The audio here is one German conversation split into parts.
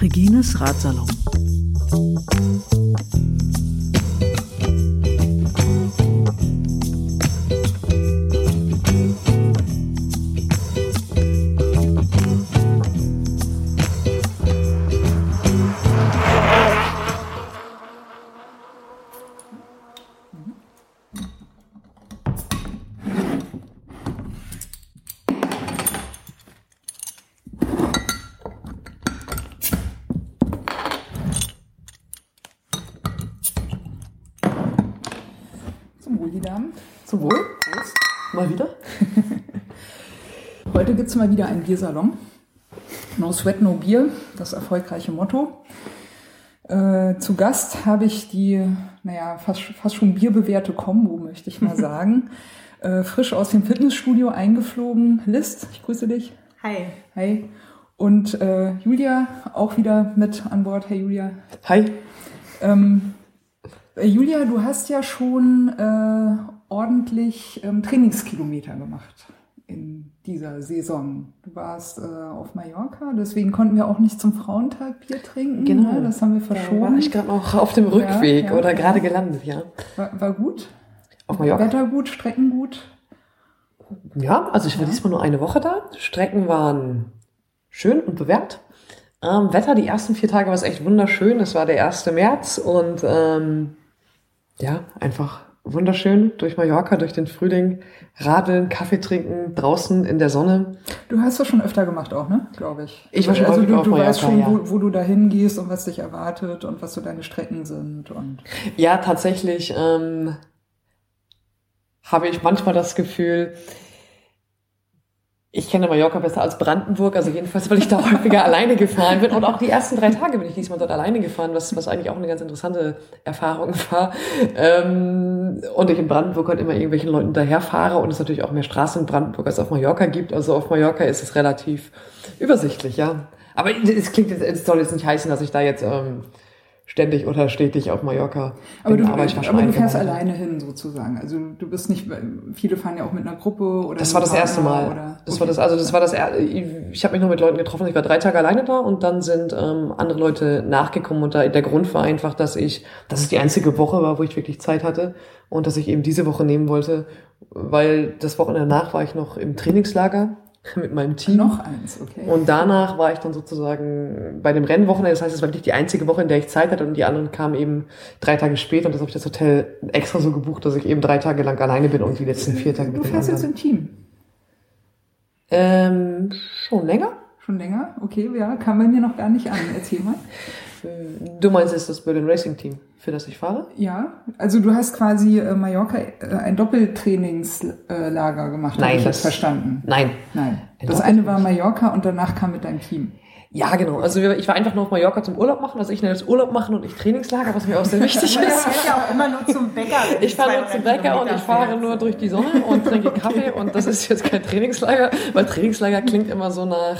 Regines Ratsalon. Es mal wieder einen Biersalon. No Sweat, No Bier, das erfolgreiche Motto. Äh, zu Gast habe ich die, naja, fast, fast schon bierbewährte Kombo, möchte ich mal sagen. äh, frisch aus dem Fitnessstudio eingeflogen. List, ich grüße dich. Hi. Hi. Und äh, Julia auch wieder mit an Bord. Hey Julia. Hi. Ähm, äh, Julia, du hast ja schon äh, ordentlich ähm, Trainingskilometer gemacht in dieser Saison. Du warst äh, auf Mallorca, deswegen konnten wir auch nicht zum Frauentag Bier trinken. Genau. Ne? Das haben wir Da verschoben. war ich gerade noch auf dem Rückweg ja, oder ja. gerade gelandet, ja. war, war gut. Auf Mallorca. Wetter gut, Strecken gut. Ja, also ich war diesmal nur eine Woche da. Strecken waren schön und bewährt. Ähm, Wetter, die ersten vier Tage war es echt wunderschön. Es war der 1. März und ähm, ja, einfach wunderschön durch Mallorca, durch den Frühling, radeln, Kaffee trinken, draußen in der Sonne. Du hast das schon öfter gemacht auch, ne? Glaube ich. Ich war schon also du, auf du weißt schon, Mallorca, wo, wo du da hingehst und was dich erwartet und was so deine Strecken sind. Und Ja, tatsächlich ähm, habe ich manchmal das Gefühl, ich kenne Mallorca besser als Brandenburg, also jedenfalls, weil ich da häufiger alleine gefahren bin. Und auch die ersten drei Tage bin ich diesmal dort alleine gefahren, was, was eigentlich auch eine ganz interessante Erfahrung war. Ähm, und ich in Brandenburg halt immer irgendwelchen Leuten daherfahre und es natürlich auch mehr Straßen in Brandenburg als auf Mallorca gibt. Also auf Mallorca ist es relativ übersichtlich, ja. Aber es klingt jetzt, es soll jetzt nicht heißen, dass ich da jetzt ähm, ständig oder stetig auf Mallorca Aber du, aber aber du fährst alleine hin sozusagen. Also du bist nicht, viele fahren ja auch mit einer Gruppe oder. Das war das Partner erste Mal. Oder, Das okay. war das, also das war das, ich, habe mich nur mit Leuten getroffen. Ich war drei Tage alleine da und dann sind ähm, andere Leute nachgekommen und da, der Grund war einfach, dass ich, dass es die einzige Woche war, wo ich wirklich Zeit hatte und dass ich eben diese Woche nehmen wollte, weil das Wochenende danach war ich noch im Trainingslager mit meinem Team. Noch eins, okay. Und danach war ich dann sozusagen bei dem Rennwochenende. Das heißt, es war wirklich die einzige Woche, in der ich Zeit hatte und die anderen kamen eben drei Tage später und das habe ich das Hotel extra so gebucht, dass ich eben drei Tage lang alleine bin und die letzten vier Tage du mit den fährst jetzt im Team. Ähm, schon länger? Schon länger? Okay, ja, kam bei mir noch gar nicht an. Erzähl mal. Du meinst jetzt das Berlin Racing Team, für das ich fahre? Ja, also du hast quasi äh, Mallorca äh, ein Doppeltrainingslager gemacht, habe Nein, ich das- verstanden. Nein. Nein. Ein Das eine war Mallorca und danach kam mit deinem Team. Ja, genau. Also ich war einfach nur auf Mallorca zum Urlaub machen. Also ich nenne das Urlaub machen und ich Trainingslager, was mir auch sehr wichtig ist. fährt ja auch immer nur zum Bäcker. Ich fahre nur zum Bäcker und ich fahre nur durch die Sonne und trinke Kaffee und das ist jetzt kein Trainingslager, weil Trainingslager klingt immer so nach,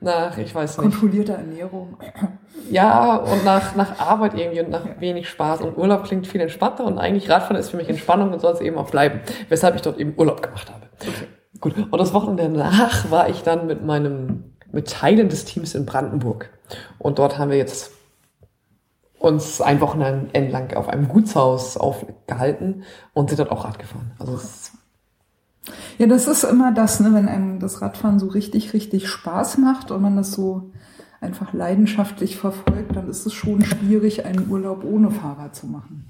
nach, ich weiß nicht. Kontrollierte Ernährung. Ja, und nach, nach Arbeit irgendwie und nach wenig Spaß. Und Urlaub klingt viel entspannter und eigentlich Radfahren ist für mich Entspannung und soll es eben auch bleiben. Weshalb ich dort eben Urlaub gemacht habe. Gut. Und das Wochenende danach war ich dann mit meinem, mit Teilen des Teams in Brandenburg. Und dort haben wir jetzt uns ein Wochenende entlang auf einem Gutshaus aufgehalten und sind dort auch Rad gefahren. Also es, Ja, das ist immer das, ne, wenn einem das Radfahren so richtig, richtig Spaß macht und man das so einfach leidenschaftlich verfolgt, dann ist es schon schwierig, einen Urlaub ohne Fahrrad zu machen.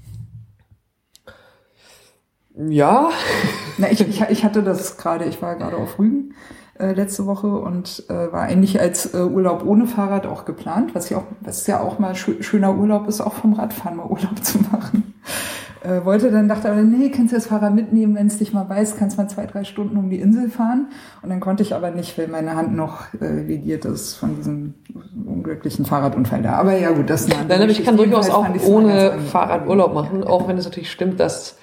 ja, Na, ich, ich, ich hatte das gerade, ich war gerade auf Rügen äh, letzte Woche und äh, war eigentlich als äh, Urlaub ohne Fahrrad auch geplant, was ja auch, was ja auch mal schö schöner Urlaub ist, auch vom Radfahren mal Urlaub zu machen. Äh, wollte dann, dachte aber, nee, kannst du das Fahrrad mitnehmen, wenn es dich mal weiß, kannst mal zwei, drei Stunden um die Insel fahren. Und dann konnte ich aber nicht, weil meine Hand noch äh, lediert ist von diesem unglücklichen Fahrradunfall da. Aber ja gut, das Nein, aber ich kann durchaus auch ohne. Fahrrad Urlaub machen, auch wenn es natürlich stimmt, dass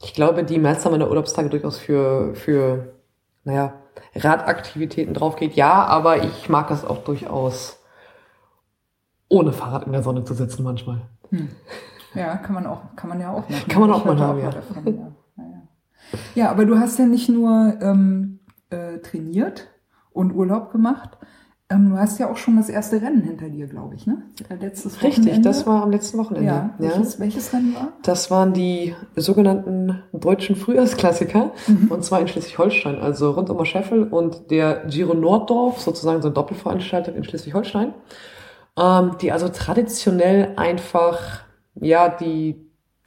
ich glaube, die Mehrzahl meiner Urlaubstage durchaus für, für, naja, Radaktivitäten drauf geht. Ja, aber ich mag das auch durchaus ohne Fahrrad in der Sonne zu sitzen manchmal. Ja, kann man auch, kann man ja auch machen. Kann man auch Ich mal haben, ja. davon, ja. Ja, ja. Ja, aber du hast ja nicht nur ähm, äh, trainiert und Urlaub gemacht. Ähm, du hast ja auch schon das erste Rennen hinter dir, glaube ich, ne? Letztes Richtig, Wochenende. das war am letzten Wochenende. Ja, welches, welches Rennen war? Das waren die sogenannten deutschen Frühjahrsklassiker, und zwar in Schleswig-Holstein, also rund um Scheffel und der Giro Norddorf, sozusagen so eine Doppelveranstaltung in Schleswig-Holstein, ähm, die also traditionell einfach, ja, die,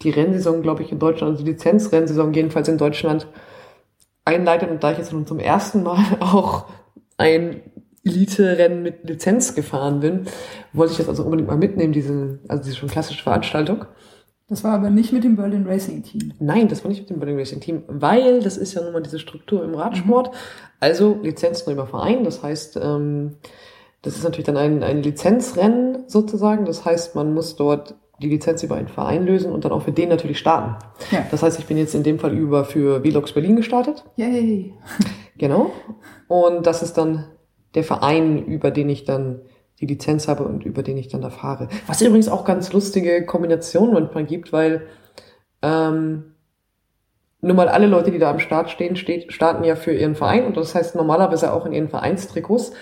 die Rennsaison, glaube ich, in Deutschland, also die Lizenzrennsaison jedenfalls in Deutschland einleitet und da ich jetzt nun zum ersten Mal auch ein Elite-Rennen mit Lizenz gefahren bin, wollte ich das also unbedingt mal mitnehmen, diese, also diese schon klassische Veranstaltung. Das war aber nicht mit dem Berlin Racing Team. Nein, das war nicht mit dem Berlin Racing Team, weil das ist ja nun mal diese Struktur im Radsport. Also Lizenznehmer Verein, das heißt, ähm, das ist natürlich dann ein, ein Lizenzrennen sozusagen. Das heißt, man muss dort die Lizenz über einen Verein lösen und dann auch für den natürlich starten. Ja. Das heißt, ich bin jetzt in dem Fall über für Velox Berlin gestartet. Yay. Genau. Und das ist dann der Verein, über den ich dann die Lizenz habe und über den ich dann da fahre. Was übrigens auch ganz lustige Kombinationen manchmal gibt, weil ähm, nur mal alle Leute, die da am Start stehen, steht, starten ja für ihren Verein und das heißt normalerweise auch in ihren Vereinstrikots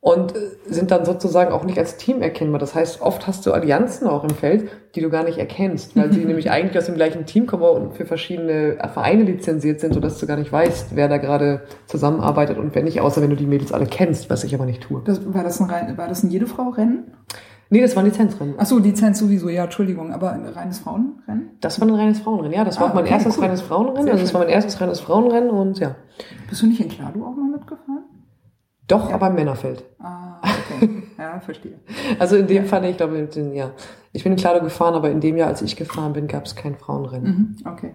und äh, sind dann sozusagen auch nicht als Team erkennbar. Das heißt, oft hast du Allianzen auch im Feld, die du gar nicht erkennst, weil sie nämlich eigentlich aus dem gleichen Team kommen und für verschiedene Vereine lizenziert sind, sodass du gar nicht weißt, wer da gerade zusammenarbeitet und wer nicht, außer wenn du die Mädels alle kennst, was ich aber nicht tue. Das, war, das ein, war das ein jede Frau Rennen? Nee, das war ein Lizenzrennen. Ach so, Lizenz sowieso, ja, Entschuldigung, aber ein reines Frauenrennen? Das war ein reines Frauenrennen, ja. Das war Ah, auch mein okay, erstes cool. reines Frauenrennen. Sehr also schön. war mein erstes reines Frauenrennen und ja. Bist du nicht in Klado auch mal mitgefahren? Doch, aber im Männerfeld. Ah, okay. ja, verstehe. Also in dem Fall, ich glaube, mit den, ja. Ich bin in Klado gefahren, aber in dem Jahr, als ich gefahren bin, gab es kein Frauenrennen. Mhm, okay.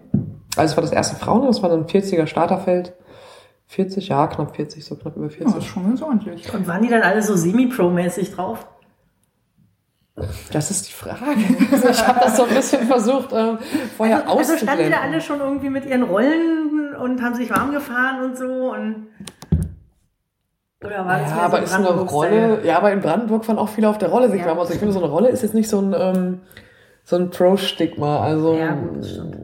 Also es war das erste Frauenrennen, das war ein 40er Starterfeld. 40, ja, knapp 40, so knapp über Ja, das ist 40. schon ganz ordentlich. Und waren die dann alle so semi-pro-mäßig drauf? Das ist die Frage. Also ich habe das so ein bisschen versucht, äh, vorher also, also standen die auszublenden. da alle schon irgendwie mit ihren Rollen und haben sich warm gefahren und so und oder war das Ja, mehr aber so ist eine? Rolle, ja, aber in Brandenburg fahren auch viele auf der Rolle sich Ja. warm. Also ich finde, so eine Rolle ist jetzt nicht so ein, ähm, so ein Pro-Stigma. Also, Ja, gut, das stimmt.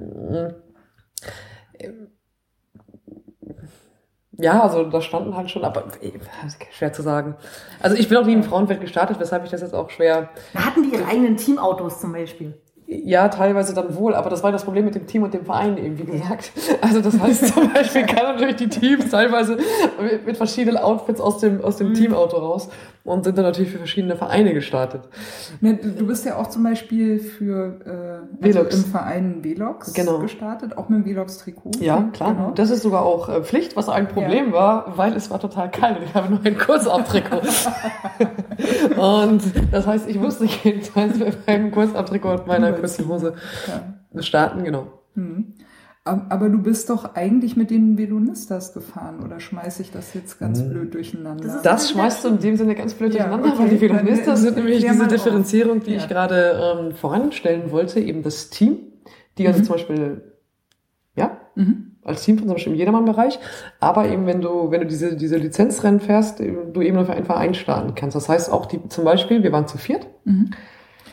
ähm, ja, also da standen halt schon, aber äh, schwer zu sagen. Also ich bin auch nie im Frauenfeld gestartet, weshalb ich das jetzt auch schwer, Da hatten die ihre eigenen Teamautos zum Beispiel. Ja, teilweise dann wohl, aber das war das Problem mit dem Team und dem Verein eben, wie gesagt. Also das heißt zum Beispiel kann natürlich die Teams teilweise mit, mit verschiedenen Outfits aus dem, aus Mhm. dem Teamauto raus und sind dann natürlich für verschiedene Vereine gestartet. Ne, du bist ja auch zum Beispiel für äh, also im Verein Velox Genau. gestartet, auch mit dem Velox-Trikot. Ja, klar. Genau. Das ist sogar auch äh, Pflicht, was ein Problem war, weil es war total kalt und ich habe nur ein Kurzabtrikot. und das heißt, ich musste jedenfalls mit meinem Kurzabtrikot und meiner kurzen Hose Ja. starten, genau. Mhm. Ab- Aber du bist doch eigentlich mit den Velonistas gefahren, oder schmeiße ich das jetzt ganz blöd durcheinander? Das Das schmeißt du in dem Sinne ganz blöd Ja, durcheinander, okay. weil die Dann, Velonistas äh, sind nämlich diese. Differenzierung, die Ja. ich gerade ähm, voranstellen wollte, eben das Team, die also zum Beispiel, ja, Mhm. als Team von zum Beispiel im Jedermann-Bereich, aber eben wenn du, wenn du diese, diese Lizenzrennen fährst, du eben nur für einen Verein starten kannst. Das heißt auch die, zum Beispiel, wir waren zu viert,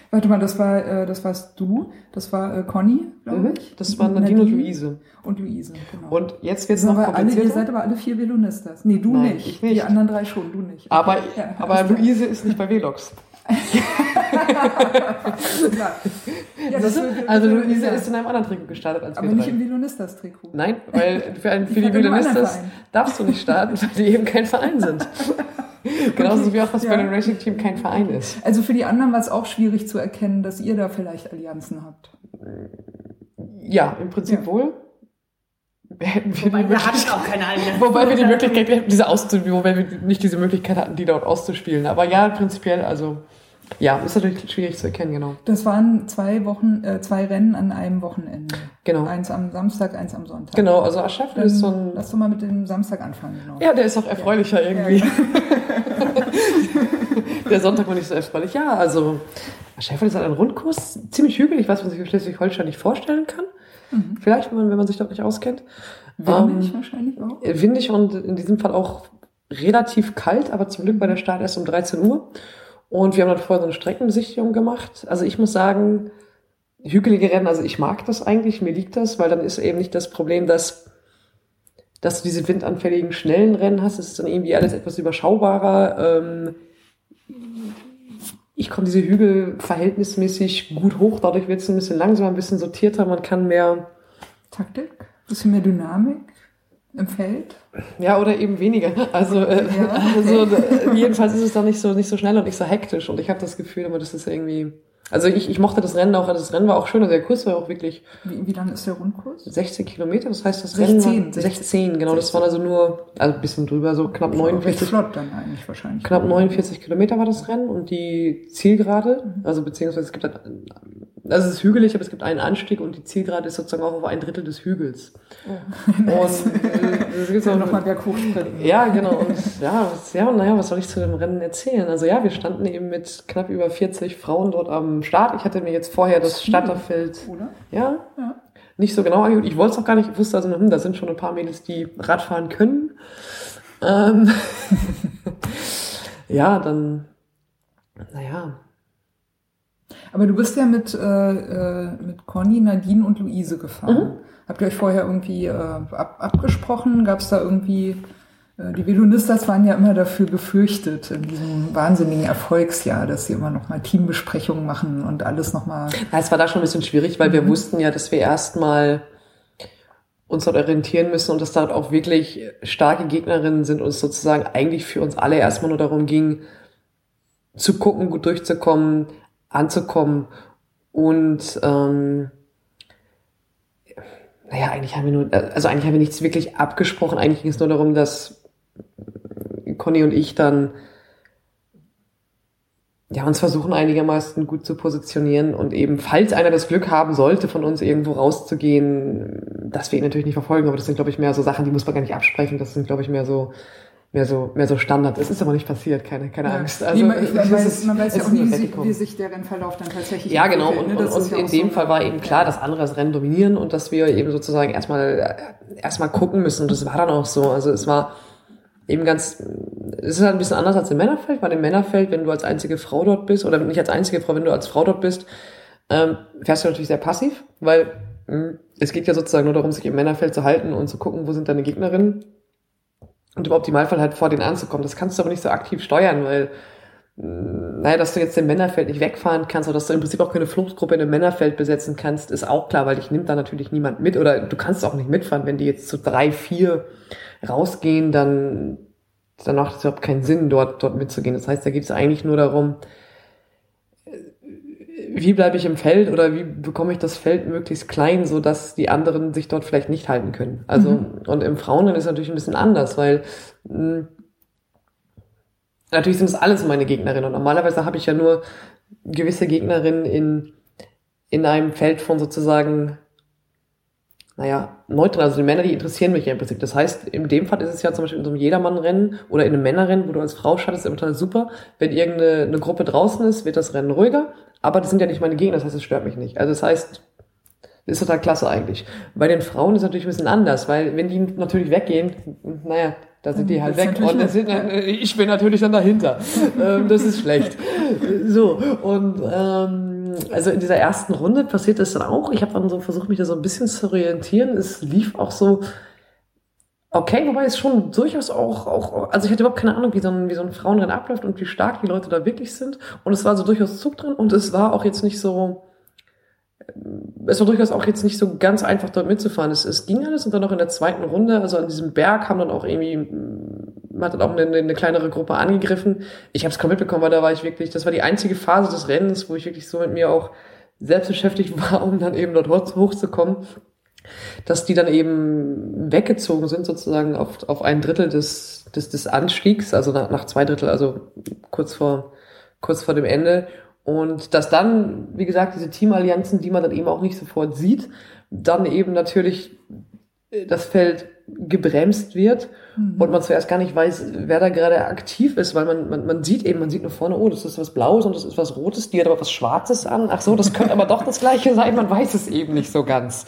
Warte mal, das war, äh, das warst du, das war äh, Conny, glaube Mhm. ich. das waren Nadine und Luise. Und Luise, genau. Und jetzt wird's Sind noch alle, ihr seid aber alle vier Velonistas. Nee, du Nein, nicht. ich nicht. Die anderen drei schon, du nicht. aber, Ja, aber. Luise ist nicht bei Velox. Ja, wird- Also wird- Luise ist in einem anderen Trikot gestartet als Aber wir nicht im Velonistas-Trikot. Nein, weil für, einen, für Die Verein. darfst du nicht starten, weil die eben kein Verein sind. Genauso wie auch das Ja. bei dem Racing Team kein Verein ist. Also für die anderen war es auch schwierig zu erkennen, dass ihr da vielleicht Allianzen habt. Ja, im Prinzip Ja. wohl. Hätten wir Wobei die wir hatten auch keine Allianz. wobei wir die Möglichkeit hätten, diese auszuspielen, wobei wir nicht diese Möglichkeit hatten, die dort auszuspielen. Aber ja, prinzipiell, also, ja, ist natürlich schwierig zu erkennen, genau. Das waren zwei Wochen, äh, zwei Rennen an einem Wochenende. Genau. Eins am Samstag, eins am Sonntag. Genau, also Dann ist so ein, lass doch mal mit dem Samstag anfangen, genau. ja, der ist auch erfreulicher irgendwie. Ja. Der Sonntag war nicht so erfreulich. Ja, also Schäfer ist halt ein Rundkurs, ziemlich hügelig, was man sich für Schleswig-Holstein nicht vorstellen kann. Vielleicht, wenn man, wenn man sich dort nicht auskennt. Windig Ähm, wahrscheinlich auch. windig und in diesem Fall auch relativ kalt, aber zum Glück war der Start erst um 13 Uhr. Und wir haben dann vorher so eine Streckenbesichtigung gemacht. Also ich muss sagen, hügelige Rennen, also ich mag das eigentlich, mir liegt das, weil dann ist eben nicht das Problem, dass, dass du diese windanfälligen, schnellen Rennen hast. Es ist dann irgendwie alles etwas überschaubarer. Ähm, ich komme diese Hügel verhältnismäßig gut hoch, dadurch wird es ein bisschen langsamer, ein bisschen sortierter, man kann mehr Taktik, bisschen mehr Dynamik im Feld. Ja, oder eben weniger. Also, äh, ja, also äh, jedenfalls ist es dann nicht so nicht so schnell und nicht so hektisch. Und ich habe das Gefühl, aber das ist irgendwie also ich, ich mochte das Rennen auch, das Rennen war auch schön, also der Kurs war auch wirklich. Wie, wie lang ist der Rundkurs? 16 Kilometer, das heißt das 16, Rennen war 16, 16 genau, 16. das waren also nur, also ein bisschen drüber, so knapp 49. flott dann eigentlich wahrscheinlich. Knapp 49 Kilometer war das Rennen und die Zielgerade, mhm. also beziehungsweise es gibt halt, also es ist hügelig, aber es gibt einen Anstieg und die Zielgerade ist sozusagen auch auf ein Drittel des Hügels. Oh, nice. Und äh, es auch nochmal berghoch sprinten. Ja, genau. Und ja, was, ja, naja, was soll ich zu dem Rennen erzählen? Also ja, wir standen eben mit knapp über 40 Frauen dort am Start. Ich hatte mir jetzt vorher das Starterfeld, oder? Ja, ja. Nicht so genau angeguckt. Ich wollte es auch gar nicht, ich wusste also, hm, da sind schon ein paar Mädels, die Radfahren können. Ähm ja, dann, naja, aber du bist ja mit, äh, äh, mit Conny, Nadine und Luise gefahren. Mhm. Habt ihr euch vorher irgendwie äh, ab, abgesprochen? Gab es da irgendwie, äh, die Velonistas waren ja immer dafür gefürchtet in diesem wahnsinnigen Erfolgsjahr, dass sie immer nochmal Teambesprechungen machen und alles nochmal. Ja, es war da schon ein bisschen schwierig, weil mhm. wir wussten ja, dass wir erstmal uns dort orientieren müssen und dass dort auch wirklich starke Gegnerinnen sind und es sozusagen eigentlich für uns alle erstmal nur darum ging, zu gucken, gut durchzukommen, anzukommen. Und ähm, naja, eigentlich haben wir nur, also eigentlich haben wir nichts wirklich abgesprochen. Eigentlich ging es nur darum, dass Conny und ich dann ja, uns versuchen einigermaßen gut zu positionieren und eben, falls einer das Glück haben sollte, von uns irgendwo rauszugehen, dass wir ihn natürlich nicht verfolgen, aber das sind, glaube ich, mehr so Sachen, die muss man gar nicht absprechen. Das sind, glaube ich, mehr so mehr so, mehr so Standard. Es ist aber nicht passiert, keine, keine ja. Angst. Also, man, man, weiß, man weiß ja auch nie, wie, wie, sich der Rennverlauf dann tatsächlich Ja, genau. Und, ne? und, und ja in dem so Fall war eben klar, dass andere das Rennen dominieren und dass wir eben sozusagen erstmal, erstmal gucken müssen. Und das war dann auch so. Also es war eben ganz, es ist halt ein bisschen anders als im Männerfeld, weil im Männerfeld, wenn du als einzige Frau dort bist, oder nicht als einzige Frau, wenn du als Frau dort bist, ähm, fährst du natürlich sehr passiv, weil mh, hm, es geht ja sozusagen nur darum, sich im Männerfeld zu halten und zu gucken, wo sind deine Gegnerinnen und im Optimalfall halt vor denen anzukommen. Das kannst du aber nicht so aktiv steuern, weil, mm, naja, dass du jetzt den Männerfeld nicht wegfahren kannst oder dass du im Prinzip auch keine Fluchtgruppe in dem Männerfeld besetzen kannst, ist auch klar, weil dich nimmt da natürlich niemand mit oder du kannst auch nicht mitfahren. Wenn die jetzt zu drei, vier rausgehen, dann, dann macht es überhaupt keinen Sinn, dort, dort mitzugehen. Das heißt, da geht es eigentlich nur darum, wie bleibe ich im Feld oder wie bekomme ich das Feld möglichst klein, so dass die anderen sich dort vielleicht nicht halten können. Also mhm. und im Frauenrennen ist es natürlich ein bisschen anders, weil mh, hm, natürlich sind es alles meine Gegnerinnen und normalerweise habe ich ja nur gewisse Gegnerinnen in in einem Feld von sozusagen naja, neutral, also die Männer, die interessieren mich ja im Prinzip. Das heißt, in dem Fall ist es ja zum Beispiel in so einem Jedermann-Rennen oder in einem Männerrennen, wo du als Frau startest, ist immer super. Wenn irgendeine eine Gruppe draußen ist, wird das Rennen ruhiger. Aber das sind ja nicht meine Gegner, das heißt, es stört mich nicht. Also das heißt, ist total klasse eigentlich. Bei den Frauen ist es natürlich ein bisschen anders, weil wenn die natürlich weggehen, naja, da sind die halt weg und sind, ich bin natürlich dann dahinter. ähm, das ist schlecht. So, und ähm, also in dieser ersten Runde passiert das dann auch. Ich habe dann so versucht, mich da so ein bisschen zu orientieren. Es lief auch so Okay, wobei es schon durchaus auch, auch, also ich hatte überhaupt keine Ahnung, wie so ein, wie so ein Frauenrennen abläuft und wie stark die Leute da wirklich sind. Und es war so durchaus Zug drin und es war auch jetzt nicht so, es war durchaus auch jetzt nicht so ganz einfach dort mitzufahren. Es, es ging alles und dann noch in der zweiten Runde, also an diesem Berg haben dann auch irgendwie, man hat dann auch eine, eine kleinere Gruppe angegriffen. Ich habe es kaum mitbekommen, weil da war ich wirklich, das war die einzige Phase des Rennens, wo ich wirklich so mit mir auch selbst beschäftigt war, um dann eben dort hochzukommen dass die dann eben weggezogen sind, sozusagen auf, auf ein Drittel des, des, des Anstiegs, also nach, nach zwei Drittel, also kurz vor, kurz vor dem Ende. Und dass dann, wie gesagt, diese Teamallianzen, die man dann eben auch nicht sofort sieht, dann eben natürlich das Feld gebremst wird mhm. und man zuerst gar nicht weiß, wer da gerade aktiv ist, weil man, man, man sieht eben, man sieht nur vorne, oh, das ist was Blaues und das ist was Rotes, die hat aber was Schwarzes an. Ach so, das könnte aber doch das Gleiche sein, man weiß es eben nicht so ganz.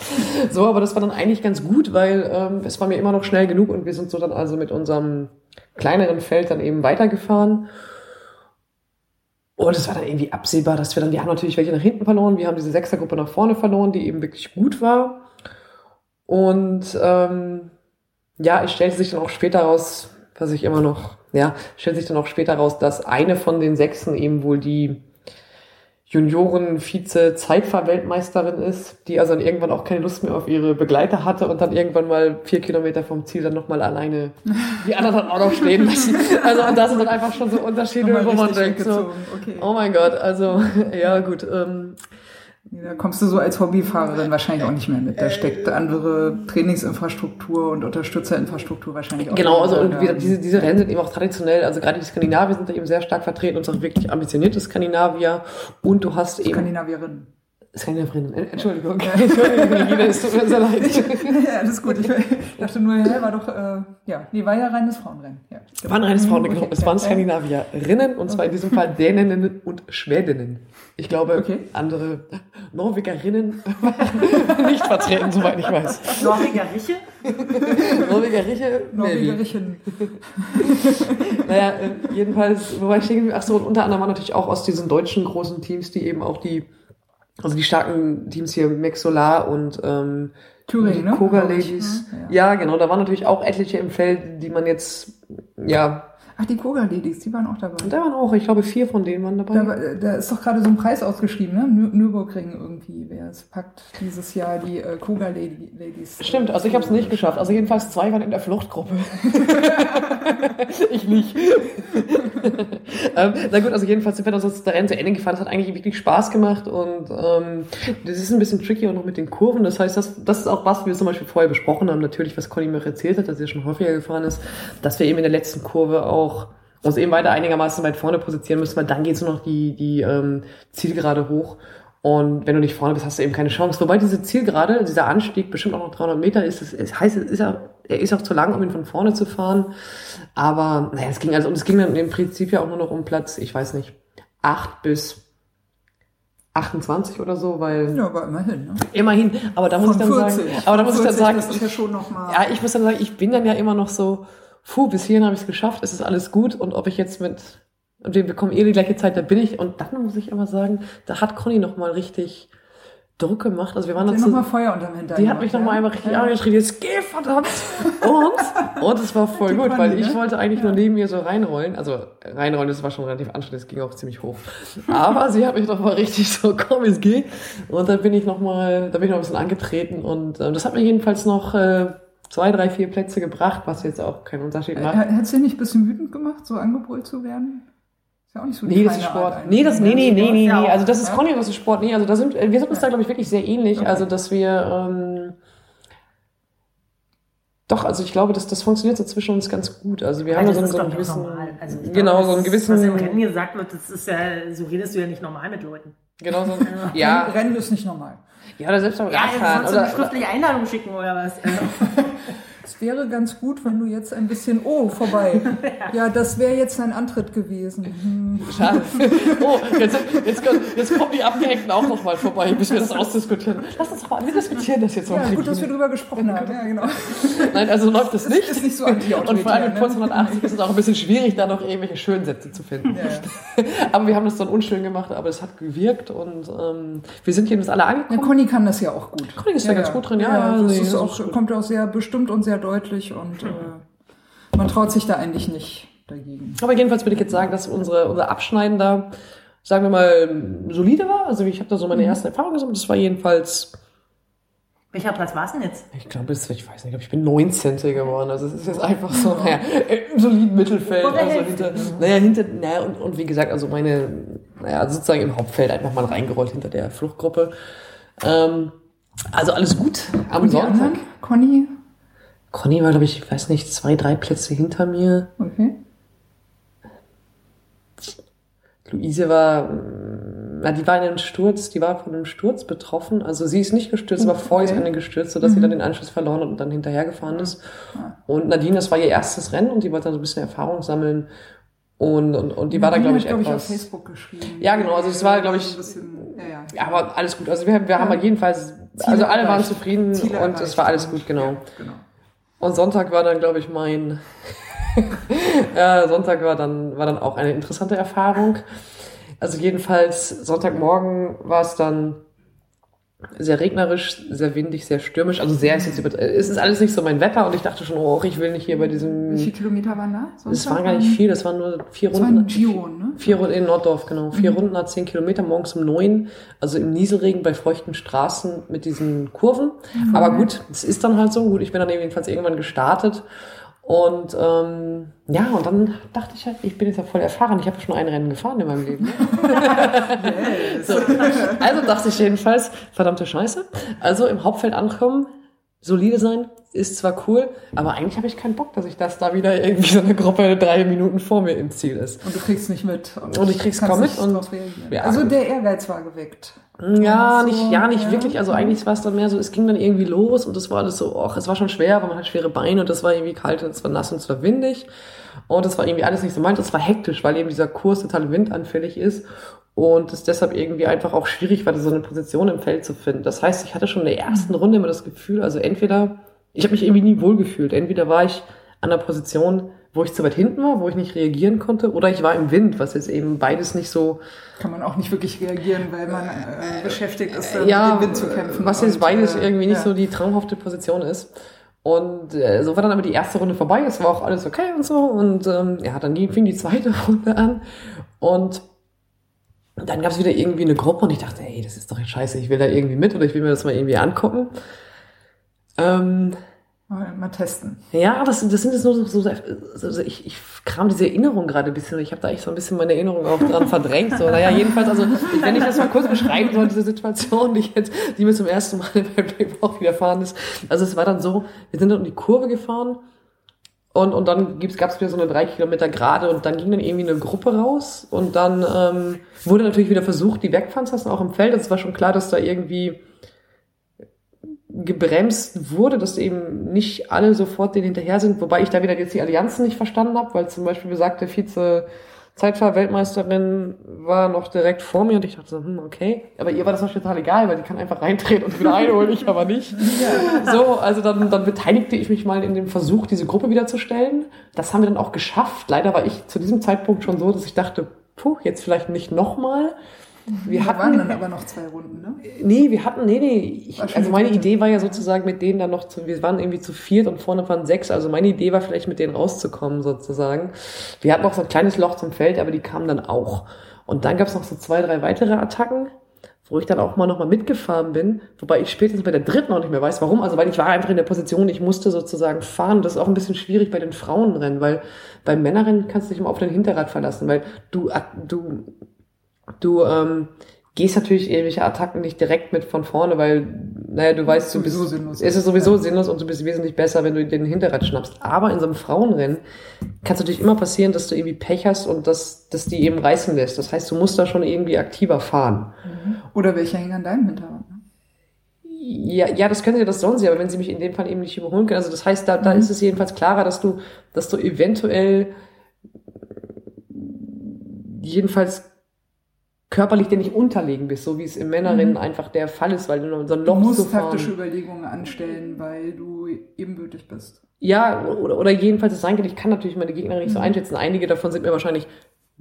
So, aber das war dann eigentlich ganz gut, weil ähm, es war mir immer noch schnell genug und wir sind so dann also mit unserem kleineren Feld dann eben weitergefahren. Und es war dann irgendwie absehbar, dass wir dann, die haben natürlich welche nach hinten verloren, wir haben diese Sechsergruppe nach vorne verloren, die eben wirklich gut war. Und ähm, ja, es stellte sich dann auch später raus, was ich immer noch, ja, stellt sich dann auch später raus, dass eine von den Sechsen eben wohl die Junioren-Vize-Zeitfahrweltmeisterin ist, die also dann irgendwann auch keine Lust mehr auf ihre Begleiter hatte und dann irgendwann mal vier Kilometer vom Ziel dann nochmal alleine die anderen dann auch noch stehen lassen. Also und das sind dann einfach schon so Unterschiede, wo man denkt so, okay. oh mein Gott, also ja gut. Ähm, da kommst du so als Hobbyfahrerin wahrscheinlich auch nicht mehr mit. Da steckt andere Trainingsinfrastruktur und Unterstützerinfrastruktur wahrscheinlich auch. Genau, also und wieder, diese, diese Rennen sind eben auch traditionell, also gerade die Skandinavier sind da eben sehr stark vertreten und sind wirklich ambitionierte Skandinavier. Und du hast eben. Skandinavierinnen. Skandinavierinnen, Entschuldigung. Entschuldigung, Regine, es tut mir sehr leid. ja, alles gut. Ich dachte nur, ja, war doch, äh, ja, nee, war ja reines Frauenrennen. Ja, war ein reines Frauenrennen, okay. Es waren Skandinavierinnen und zwar in diesem Fall Däninnen und Schwedinnen. Ich glaube, okay. andere Norwegerinnen nicht vertreten, soweit ich weiß. Norwegeriche? Norwegeriche? Norwegerichen. naja, äh, jedenfalls, wobei ich denke, ach so, und unter anderem natürlich auch aus diesen deutschen großen Teams, die eben auch die also die starken Teams hier, Max Solar und ähm, Thüringen, die ne? Koga Ladies. Ja. ja, genau, da waren natürlich auch etliche im Feld, die man jetzt, ja, Ach, die Koga Ladies, die waren auch dabei. Da waren auch, ich glaube, vier von denen waren dabei. Da, da ist doch gerade so ein Preis ausgeschrieben, ne? Nürburgring irgendwie, wer es packt dieses Jahr die äh, Koga Ladies. Stimmt, also ich habe es nicht geschafft. Also jedenfalls zwei waren in der Fluchtgruppe. ich nicht. ähm, na gut, also jedenfalls sind wir dann sonst der Rennen zu Ende gefahren. Das hat eigentlich wirklich Spaß gemacht und ähm, das ist ein bisschen tricky auch noch mit den Kurven. Das heißt, das, das ist auch was, wir zum Beispiel vorher besprochen haben, natürlich, was Conny mir erzählt hat, dass er schon häufiger gefahren ist, dass wir eben in der letzten Kurve auch auch uns eben weiter einigermaßen weit vorne positionieren müssen, weil dann geht's nur noch die, die ähm, Zielgerade hoch. Und wenn du nicht vorne bist, hast du eben keine Chance. Wobei diese Zielgerade, dieser Anstieg bestimmt auch noch 300 Meter ist, es, es heißt, es ist ja, er ist auch zu lang, um ihn von vorne zu fahren. Aber naja, es ging also, und es ging dann im Prinzip ja auch nur noch um Platz, ich weiß nicht, acht bis 28 oder so, weil. Ja, aber immerhin, ne? Immerhin. Aber da muss Von ich dann 40. sagen, aber da muss 40, ich dann sagen, das ist ja schon noch mal. Ja, ich muss dann sagen, ich bin dann ja immer noch so, puh, bis hierhin habe ich es geschafft, es ist alles gut und ob ich jetzt mit, und wir bekommen eh die gleiche Zeit, da bin ich. Und dann muss ich aber sagen, da hat Conny nochmal richtig Druck gemacht. Also wir waren dann nochmal Feuer unterm Hintern. Die hat mich nochmal ja? einmal richtig ja. angeschrien, jetzt geh verdammt! Und, und es war voll gut, Conny, weil ich ne? wollte eigentlich ja. nur neben mir so reinrollen. Also reinrollen, das war schon relativ anstrengend, es ging auch ziemlich hoch. Aber sie hat mich nochmal richtig so, komm, es geht. Und dann bin ich nochmal, da bin ich noch ein bisschen angetreten und äh, das hat mir jedenfalls noch... Äh, zwei, drei, vier Plätze gebracht, was jetzt auch keinen Unterschied macht. Hat es dir nicht ein bisschen wütend gemacht, so angebrüllt zu werden? Ist ja auch nicht so Nee, das ist Sport. Nee, das, nee, nee, nee, nee, nee. Also das ist Conny, das ist Sport. Nee, also da sind, wir sind uns da, glaube ich, wirklich sehr ähnlich. Also, dass wir, ähm, doch, also ich glaube, dass das funktioniert so zwischen uns ganz gut. Also wir haben so, so einen gewissen, also genau, glaube, so einen gewissen. Was im Rennen gesagt wird, das ist ja, so redest du ja nicht normal mit Leuten. Genau so. ja. Rennen ist nicht normal. Ja, oder selbst beim Radfahren. Ja, oder, eine schriftliche Einladung schicken oder was. Es wäre ganz gut, wenn du jetzt ein bisschen, oh, vorbei. Ja, das wäre jetzt dein Antritt gewesen. Hm. Schade. Oh, jetzt, jetzt, jetzt kommen die Abgehängten auch noch mal vorbei, bis wir das ausdiskutieren. Lass uns mal, wir diskutieren das jetzt mal. Ja, gut, dass wir drüber gesprochen haben. Ja, genau. Nein, also läuft das nicht. Das ist nicht so Und vor allem mit Puls 180 ist es auch ein bisschen schwierig, da noch irgendwelche schönen Sätze zu finden. Ja, ja. Aber wir haben das dann unschön gemacht, aber es hat gewirkt und ähm, wir sind jedenfalls alle angekommen. Ja, Conny kann das ja auch gut. Conny ist ja, ganz gut drin, ja. ja das, ist auch, kommt auch sehr bestimmt und sehr deutlich und äh, man traut sich da eigentlich nicht dagegen. Aber jedenfalls würde ich jetzt sagen, dass unsere, unser Abschneiden da, sagen wir mal, solide war. Also ich habe da so meine mhm. ersten Erfahrungen gesammelt. Das war jedenfalls. Welcher Platz war es denn jetzt? Ich glaube, ich weiß nicht, ich bin 19. geworden. Also es ist jetzt einfach so, naja, im soliden Mittelfeld. Also hinter, naja, hinter, naja, und, und wie gesagt, also meine, naja, sozusagen im Hauptfeld einfach mal reingerollt hinter der Fluchtgruppe. Ähm, also alles gut am und Sonntag. Anderen? Conny? Conny war, glaube ich, ich weiß nicht, zwei, drei Plätze hinter mir. Okay. Luise war, na, die war in einem Sturz, die war von einem Sturz betroffen. Also sie ist nicht gestürzt, okay. aber vorher ist eine gestürzt, sodass mhm. sie dann den Anschluss verloren und dann hinterhergefahren ist. Ah. Und Nadine, das war ihr erstes Rennen und die wollte dann so ein bisschen Erfahrung sammeln. Und, und, und die Nadine war da, glaube ich, glaub etwas. Ich, auf Facebook geschrieben. Ja, genau, also es war, glaube ich. Bisschen, ja, ja. ja, aber alles gut. Also wir, wir ja. haben jedenfalls, Ziele also alle waren zufrieden und es war alles gut, genau. Ja, genau. Und Sonntag war dann, glaube ich, mein ja, Sonntag war dann, war dann auch eine interessante Erfahrung. Also jedenfalls Sonntagmorgen war es dann sehr regnerisch, sehr windig, sehr stürmisch. Also sehr ist jetzt über, es ist alles nicht so mein Wetter und ich dachte schon, oh, ich will nicht hier bei diesem. Wie viele Kilometer waren da? Das waren gar nicht viel, das waren nur vier das Runden. War ein Giro, ne? Vier Runden in Norddorf, genau. Vier mhm. Runden hat zehn Kilometer, morgens um neun, also im Nieselregen bei feuchten Straßen mit diesen Kurven. Mhm. Aber gut, es ist dann halt so. Gut, ich bin dann jedenfalls irgendwann gestartet und ähm, ja, und dann dachte ich halt, ich bin jetzt ja voll erfahren. Ich habe schon ein Rennen gefahren in meinem Leben. so. Also dachte ich jedenfalls, verdammte Scheiße. Also im Hauptfeld ankommen, solide sein, ist zwar cool, aber eigentlich habe ich keinen Bock, dass ich das da wieder irgendwie so eine Gruppe drei Minuten vor mir im Ziel ist. Und du kriegst nicht mit. Und, und ich krieg's kaum mit. Und, ja, also der Ehrgeiz war geweckt. Ja, nicht, ja, nicht ja. wirklich. Also eigentlich war es dann mehr so, es ging dann irgendwie los und es war alles so, ach, es war schon schwer, weil man hat schwere Beine und das war irgendwie kalt und es war nass und es war windig. Und es war irgendwie alles nicht so meint. Es war hektisch, weil eben dieser Kurs total windanfällig ist und es deshalb irgendwie einfach auch schwierig war, so eine Position im Feld zu finden. Das heißt, ich hatte schon in der ersten Runde immer das Gefühl, also entweder, ich habe mich irgendwie nie wohlgefühlt, entweder war ich an der Position, wo ich zu weit hinten war, wo ich nicht reagieren konnte, oder ich war im Wind, was jetzt eben beides nicht so. Kann man auch nicht wirklich reagieren, weil man äh, beschäftigt ist, dann ja, mit dem Wind zu kämpfen. Was jetzt und, beides äh, irgendwie nicht ja. so die traumhafte Position ist. Und äh, so war dann aber die erste Runde vorbei, es war auch alles okay und so. Und ähm, ja, dann fing die zweite Runde an. Und dann gab es wieder irgendwie eine Gruppe und ich dachte, ey, das ist doch scheiße, ich will da irgendwie mit oder ich will mir das mal irgendwie angucken. Ähm, Mal testen. Ja, das, das sind jetzt nur so, so also ich, ich kram diese Erinnerung gerade ein bisschen. Ich habe da echt so ein bisschen meine Erinnerung auch dran verdrängt. So, naja, jedenfalls, also wenn ich das mal kurz beschreiben soll, diese Situation, die jetzt, die mir zum ersten Mal beim Playboy widerfahren ist. Also es war dann so, wir sind dann um die Kurve gefahren und, und dann gab es wieder so eine drei Kilometer Gerade und dann ging dann irgendwie eine Gruppe raus und dann ähm, wurde natürlich wieder versucht, die wegfahren zu lassen, auch im Feld. Es war schon klar, dass da irgendwie gebremst wurde, dass eben nicht alle sofort den hinterher sind, wobei ich da wieder jetzt die Allianzen nicht verstanden habe, weil zum Beispiel besagte Vize Zeitfahr-Weltmeisterin war noch direkt vor mir und ich dachte so, hm, okay. Aber ihr war das noch total egal, weil die kann einfach reintreten und wieder einholen, ich aber nicht. Ja. So, also dann, dann beteiligte ich mich mal in dem Versuch, diese Gruppe wiederzustellen. Das haben wir dann auch geschafft. Leider war ich zu diesem Zeitpunkt schon so, dass ich dachte, puh, jetzt vielleicht nicht nochmal. Wir hatten, waren dann aber noch zwei Runden, ne? Nee, wir hatten, nee, nee. Ich, also meine Idee war ja sozusagen mit denen dann noch zu, wir waren irgendwie zu viert und vorne waren sechs. Also meine Idee war vielleicht mit denen rauszukommen sozusagen. Wir hatten noch so ein kleines Loch zum Feld, aber die kamen dann auch. Und dann gab es noch so zwei, drei weitere Attacken, wo ich dann auch mal nochmal mitgefahren bin, wobei ich spätestens bei der dritten noch nicht mehr weiß, warum. Also weil ich war einfach in der Position, ich musste sozusagen fahren. Das ist auch ein bisschen schwierig bei den Frauenrennen, weil beim Männerrennen kannst du dich immer auf dein Hinterrad verlassen, weil du, du Du ähm, gehst natürlich irgendwelche Attacken nicht direkt mit von vorne, weil, naja, du weißt, du bist, sinnlos. es ist sowieso ja. sinnlos und du bist wesentlich besser, wenn du den Hinterrad schnappst. Aber in so einem Frauenrennen kann es natürlich immer passieren, dass du irgendwie Pech hast und dass, dass die eben reißen lässt. Das heißt, du musst da schon irgendwie aktiver fahren. Mhm. Oder welche hängen an deinem Hinterrad? Ne? Ja, ja, das könnte das sollen sie, aber wenn sie mich in dem Fall eben nicht überholen können. Also das heißt, da, da mhm. ist es jedenfalls klarer, dass du, dass du eventuell jedenfalls körperlich dir nicht unterlegen bist, so wie es im Männerrennen mhm. einfach der Fall ist, weil du so ein Loch Du musst taktische Überlegungen anstellen, weil du ebenbürtig bist. Ja, oder, oder jedenfalls es sein kann, ich kann natürlich meine Gegner nicht mhm. so einschätzen. Einige davon sind mir wahrscheinlich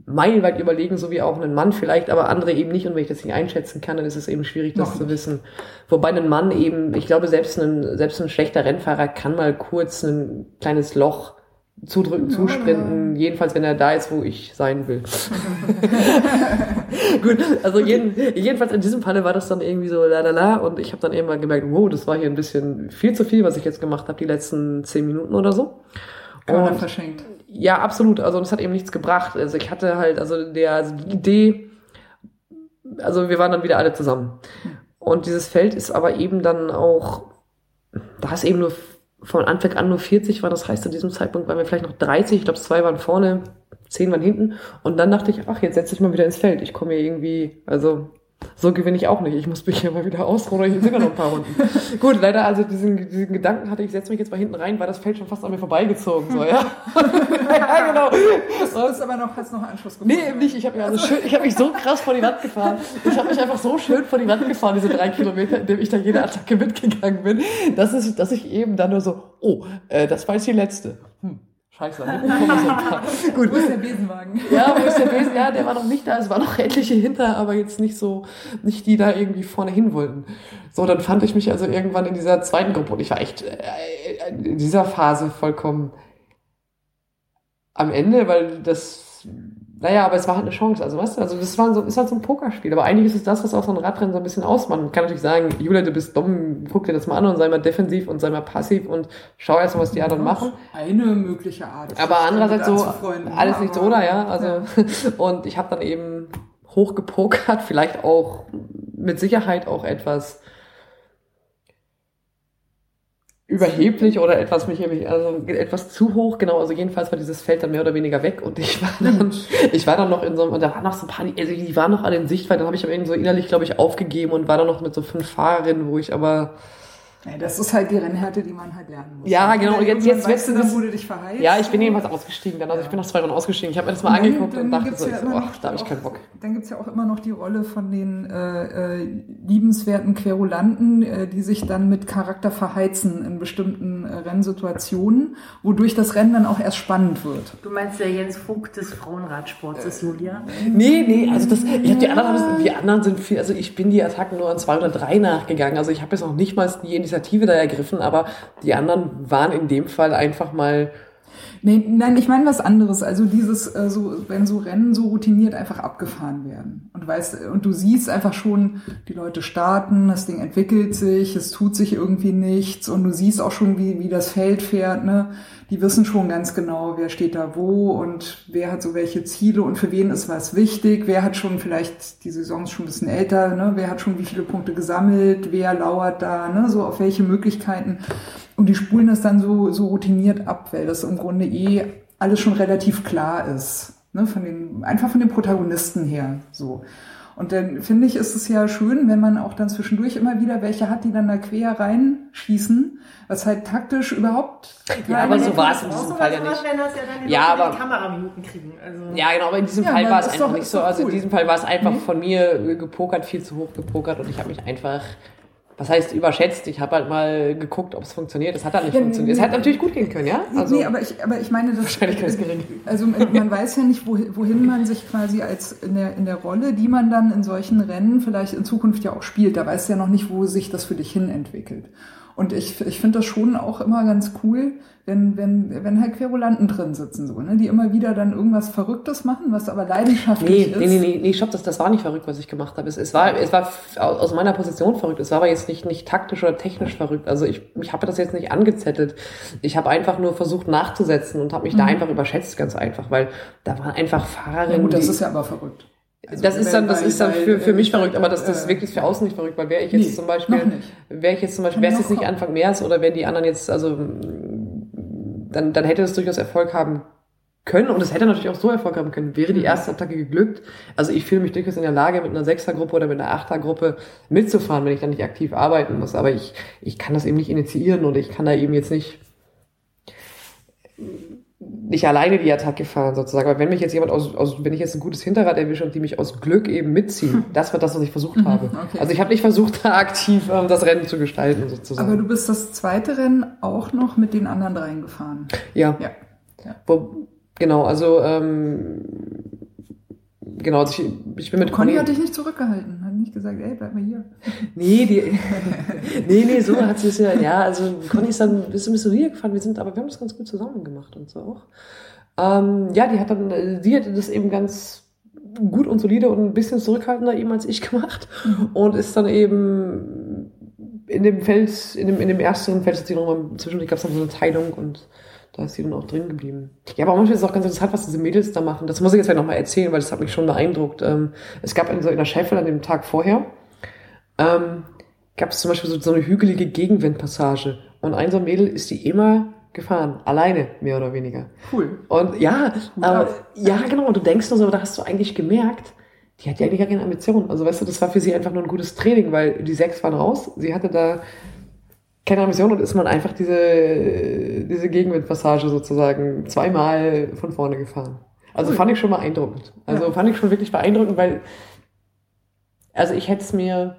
meilenweit überlegen, so wie auch ein Mann vielleicht, aber andere eben nicht. Und wenn ich das nicht einschätzen kann, dann ist es eben schwierig, das Noch zu wissen. Wobei ein Mann eben, ich glaube, selbst ein, selbst ein schlechter Rennfahrer kann mal kurz ein kleines Loch zudrücken, zusprinten, ja. jedenfalls wenn er da ist, wo ich sein will. Gut, also jeden, jedenfalls in diesem Falle war das dann irgendwie so la la la und ich habe dann irgendwann gemerkt, wow, das war hier ein bisschen viel zu viel, was ich jetzt gemacht habe, die letzten zehn Minuten oder so. Und, verschenkt. Ja, absolut. Also das hat eben nichts gebracht. Also ich hatte halt, also der also die Idee, also wir waren dann wieder alle zusammen. Und dieses Feld ist aber eben dann auch, da ist eben nur von Anfang an nur 40 war. Das heißt, zu diesem Zeitpunkt waren wir vielleicht noch 30. Ich glaube, zwei waren vorne, zehn waren hinten. Und dann dachte ich, ach, jetzt setze ich mal wieder ins Feld. Ich komme hier irgendwie, also so gewinne ich auch nicht. Ich muss mich hier mal wieder ausruhen, hier sind ja noch ein paar Runden. Gut, leider, also diesen, diesen Gedanken hatte ich, setze mich jetzt mal hinten rein, weil das Feld schon fast an mir vorbeigezogen. So, ja. ja, genau. Du bist aber noch, hast noch Anschluss gemacht. Nee, eben nicht. Ich habe mich, also schön, ich hab mich so krass vor die Wand gefahren. Ich habe mich einfach so schön vor die Wand gefahren, diese drei Kilometer, indem ich da jede Attacke mitgegangen bin, dass, es, dass ich eben dann nur so, oh, äh, das war jetzt die letzte. Hm Scheiße, sind. Gut. Wo ist der Besenwagen? Ja, wo ist der Besen? Ja, der war noch nicht da. Es waren noch etliche hinter, aber jetzt nicht so, nicht die da irgendwie vorne hin wollten. So, dann fand ich mich also irgendwann in dieser zweiten Gruppe und ich war echt äh, in dieser Phase vollkommen am Ende, weil das, naja, aber es war halt eine Chance. Also, weißt du, also das war so, ist halt so ein Pokerspiel. Aber eigentlich ist es das, was auch so ein Radrennen so ein bisschen ausmacht. Man kann natürlich sagen, Julia, du bist dumm, guck dir das mal an und sei mal defensiv und sei mal passiv und schau erst mal, was die anderen machen. Eine mögliche Art. Aber andererseits so, alles aber- nicht so, oder? Ja, also, und ich habe dann eben hochgepokert, vielleicht auch mit Sicherheit auch etwas überheblich oder etwas mich also etwas zu hoch, genau, also jedenfalls war dieses Feld dann mehr oder weniger weg und ich war dann, ich war dann noch in so einem, und da waren noch so ein paar, also die waren noch an den Sichtweiten, dann habe ich aber irgendwie so innerlich, glaube ich, aufgegeben und war dann noch mit so fünf Fahrerinnen, wo ich aber, Ja, das ist halt die Rennhärte, die man halt lernen muss. Ja, genau, und jetzt- jetzt weißt du dann, du dich verheizt. ja, ich bin jedenfalls ausgestiegen dann, also ich bin nach zwei Runden ausgestiegen, ich habe mir das mal Und dann- angeguckt und dann dachte gibt's so, ja so, ach, da habe ich auch- keinen Bock. Dann gibt's ja auch immer noch die Rolle von den äh, äh, liebenswerten Querulanten, äh, die sich dann mit Charakter verheizen in bestimmten äh, Rennsituationen, wodurch das Rennen dann auch erst spannend wird. Du meinst der Jens Vogt des Frauenradsports ist Julia? Nee, nee, also das, ich hab die anderen, die anderen sind viel, also ich bin die Attacken nur an zwei oder drei nachgegangen. Also ich habe jetzt noch nicht mal die Initiative da ergriffen, aber die anderen waren in dem Fall einfach mal, Nee, nein, ich meine was anderes. Also dieses, äh, so, wenn so Rennen so routiniert einfach abgefahren werden. Und weißt, und du siehst einfach schon, die Leute starten, das Ding entwickelt sich, es tut sich irgendwie nichts und du siehst auch schon, wie, wie das Feld fährt, ne? Die wissen schon ganz genau, wer steht da wo und wer hat so welche Ziele und für wen ist was wichtig, wer hat schon vielleicht, die Saison ist schon ein bisschen älter, ne? Wer hat schon wie viele Punkte gesammelt, wer lauert da, ne? So auf welche Möglichkeiten. Und die spulen das dann so, so routiniert ab, weil das im Grunde eh alles schon relativ klar ist. Ne? Von den, einfach von den Protagonisten her. So. Und dann finde ich, ist es ja schön, wenn man auch dann zwischendurch immer wieder welche hat, die dann da quer reinschießen, was halt taktisch überhaupt. Ja, aber so war es in diesem Fall ja nicht. Wenn das ja Ja, aber- die Kameraminuten kriegen. Also. ja genau, aber in diesem Ja, Fall war es einfach doch- nicht so. doch Also in cool. diesem Fall war es einfach Nee. von mir gepokert, viel zu hoch gepokert und ich habe mich einfach, was heißt überschätzt? Ich habe halt mal geguckt, ob es funktioniert. Es hat halt nicht Ja, funktioniert. Es nee. hätte natürlich gut gehen können, ja? Also, nee, aber ich, aber ich meine, das Wahrscheinlichkeit ist gering. Also man weiß ja nicht, wohin, wohin man sich quasi als in der, in der Rolle, die man dann in solchen Rennen vielleicht in Zukunft ja auch spielt, da weißt du ja noch nicht, wo sich das für dich hin entwickelt. Und ich, ich finde das schon auch immer ganz cool, wenn, wenn, wenn halt Querulanten drin sitzen, so, ne, die immer wieder dann irgendwas Verrücktes machen, was aber Nee, leidenschaftlich nee, ist. nee, nee, nee, stopp, das, das war nicht verrückt, was ich gemacht habe. Es, es war, es war aus meiner Position verrückt. Es war aber jetzt nicht, nicht taktisch oder technisch verrückt. Also ich, ich habe das jetzt nicht angezettelt. Ich habe einfach nur versucht nachzusetzen und habe mich da einfach überschätzt, ganz einfach, weil da waren einfach Mhm. Ja, Fahrerinnen. gut, das ist ja aber verrückt. Also, das ist dann, das ist dann für, für mich verrückt, aber das, das ist äh, wirklich für außen nicht verrückt, weil wäre ich jetzt nee, zum Beispiel, wäre ich jetzt zum Beispiel, wäre es jetzt nicht. Anfang März oder wenn die anderen jetzt, also dann, dann hätte es durchaus Erfolg haben können und es hätte natürlich auch so Erfolg haben können. Wäre die erste Attacke geglückt, also ich fühle mich durchaus in der Lage, mit einer Sechsergruppe oder mit einer Achtergruppe mitzufahren, wenn ich dann nicht aktiv arbeiten muss. Aber ich, ich kann das eben nicht initiieren und ich kann da eben jetzt nicht nicht alleine die Attacke fahren sozusagen. Aber wenn mich jetzt jemand aus, aus wenn ich jetzt ein gutes Hinterrad erwische und die mich aus Glück eben mitziehen, das war das, was ich versucht habe. okay. Also ich habe nicht versucht, da aktiv ähm, das Rennen zu gestalten sozusagen. Aber du bist das zweite Rennen auch noch mit den anderen dreien gefahren. ja. Ja. Wo, genau, also ähm, genau, also ich, ich bin mit Conny Conny. hat dich nicht zurückgehalten, hat nicht gesagt, ey, bleib mal hier. nee, die, nee, nee, so hat sie es ja. Ja, also Conny ist dann ist ein bisschen hier gefahren. Wir sind, aber wir haben das ganz gut zusammen gemacht und so auch. Ähm, ja, die hat dann, äh, sie hatte das eben ganz gut und solide und ein bisschen zurückhaltender eben als ich gemacht und ist dann eben in dem Feld, in dem, in dem ersten Feld zwischendurch gab es dann so eine Teilung und da ist sie dann auch drin geblieben. Ja, aber manchmal ist es auch ganz interessant, was diese Mädels da machen. Das muss ich jetzt ja nochmal erzählen, weil das hat mich schon beeindruckt. Ähm, es gab in so in der Scheffel an dem Tag vorher, ähm, gab es zum Beispiel so, so eine hügelige Gegenwindpassage. Und ein so ein Mädel ist die immer gefahren, alleine, mehr oder weniger. Cool. Und ja, aber, ab. ja, genau, und du denkst nur so, da hast du eigentlich gemerkt, die hat ja eigentlich gar keine Ambition. Also weißt du, das war für sie einfach nur ein gutes Training, weil die sechs waren raus, sie hatte da keine Ambition und ist man einfach diese, diese Gegenwindpassage sozusagen zweimal von vorne gefahren. Also fand ich schon beeindruckend. Also Ja. fand ich schon wirklich beeindruckend, weil, also ich hätte es mir,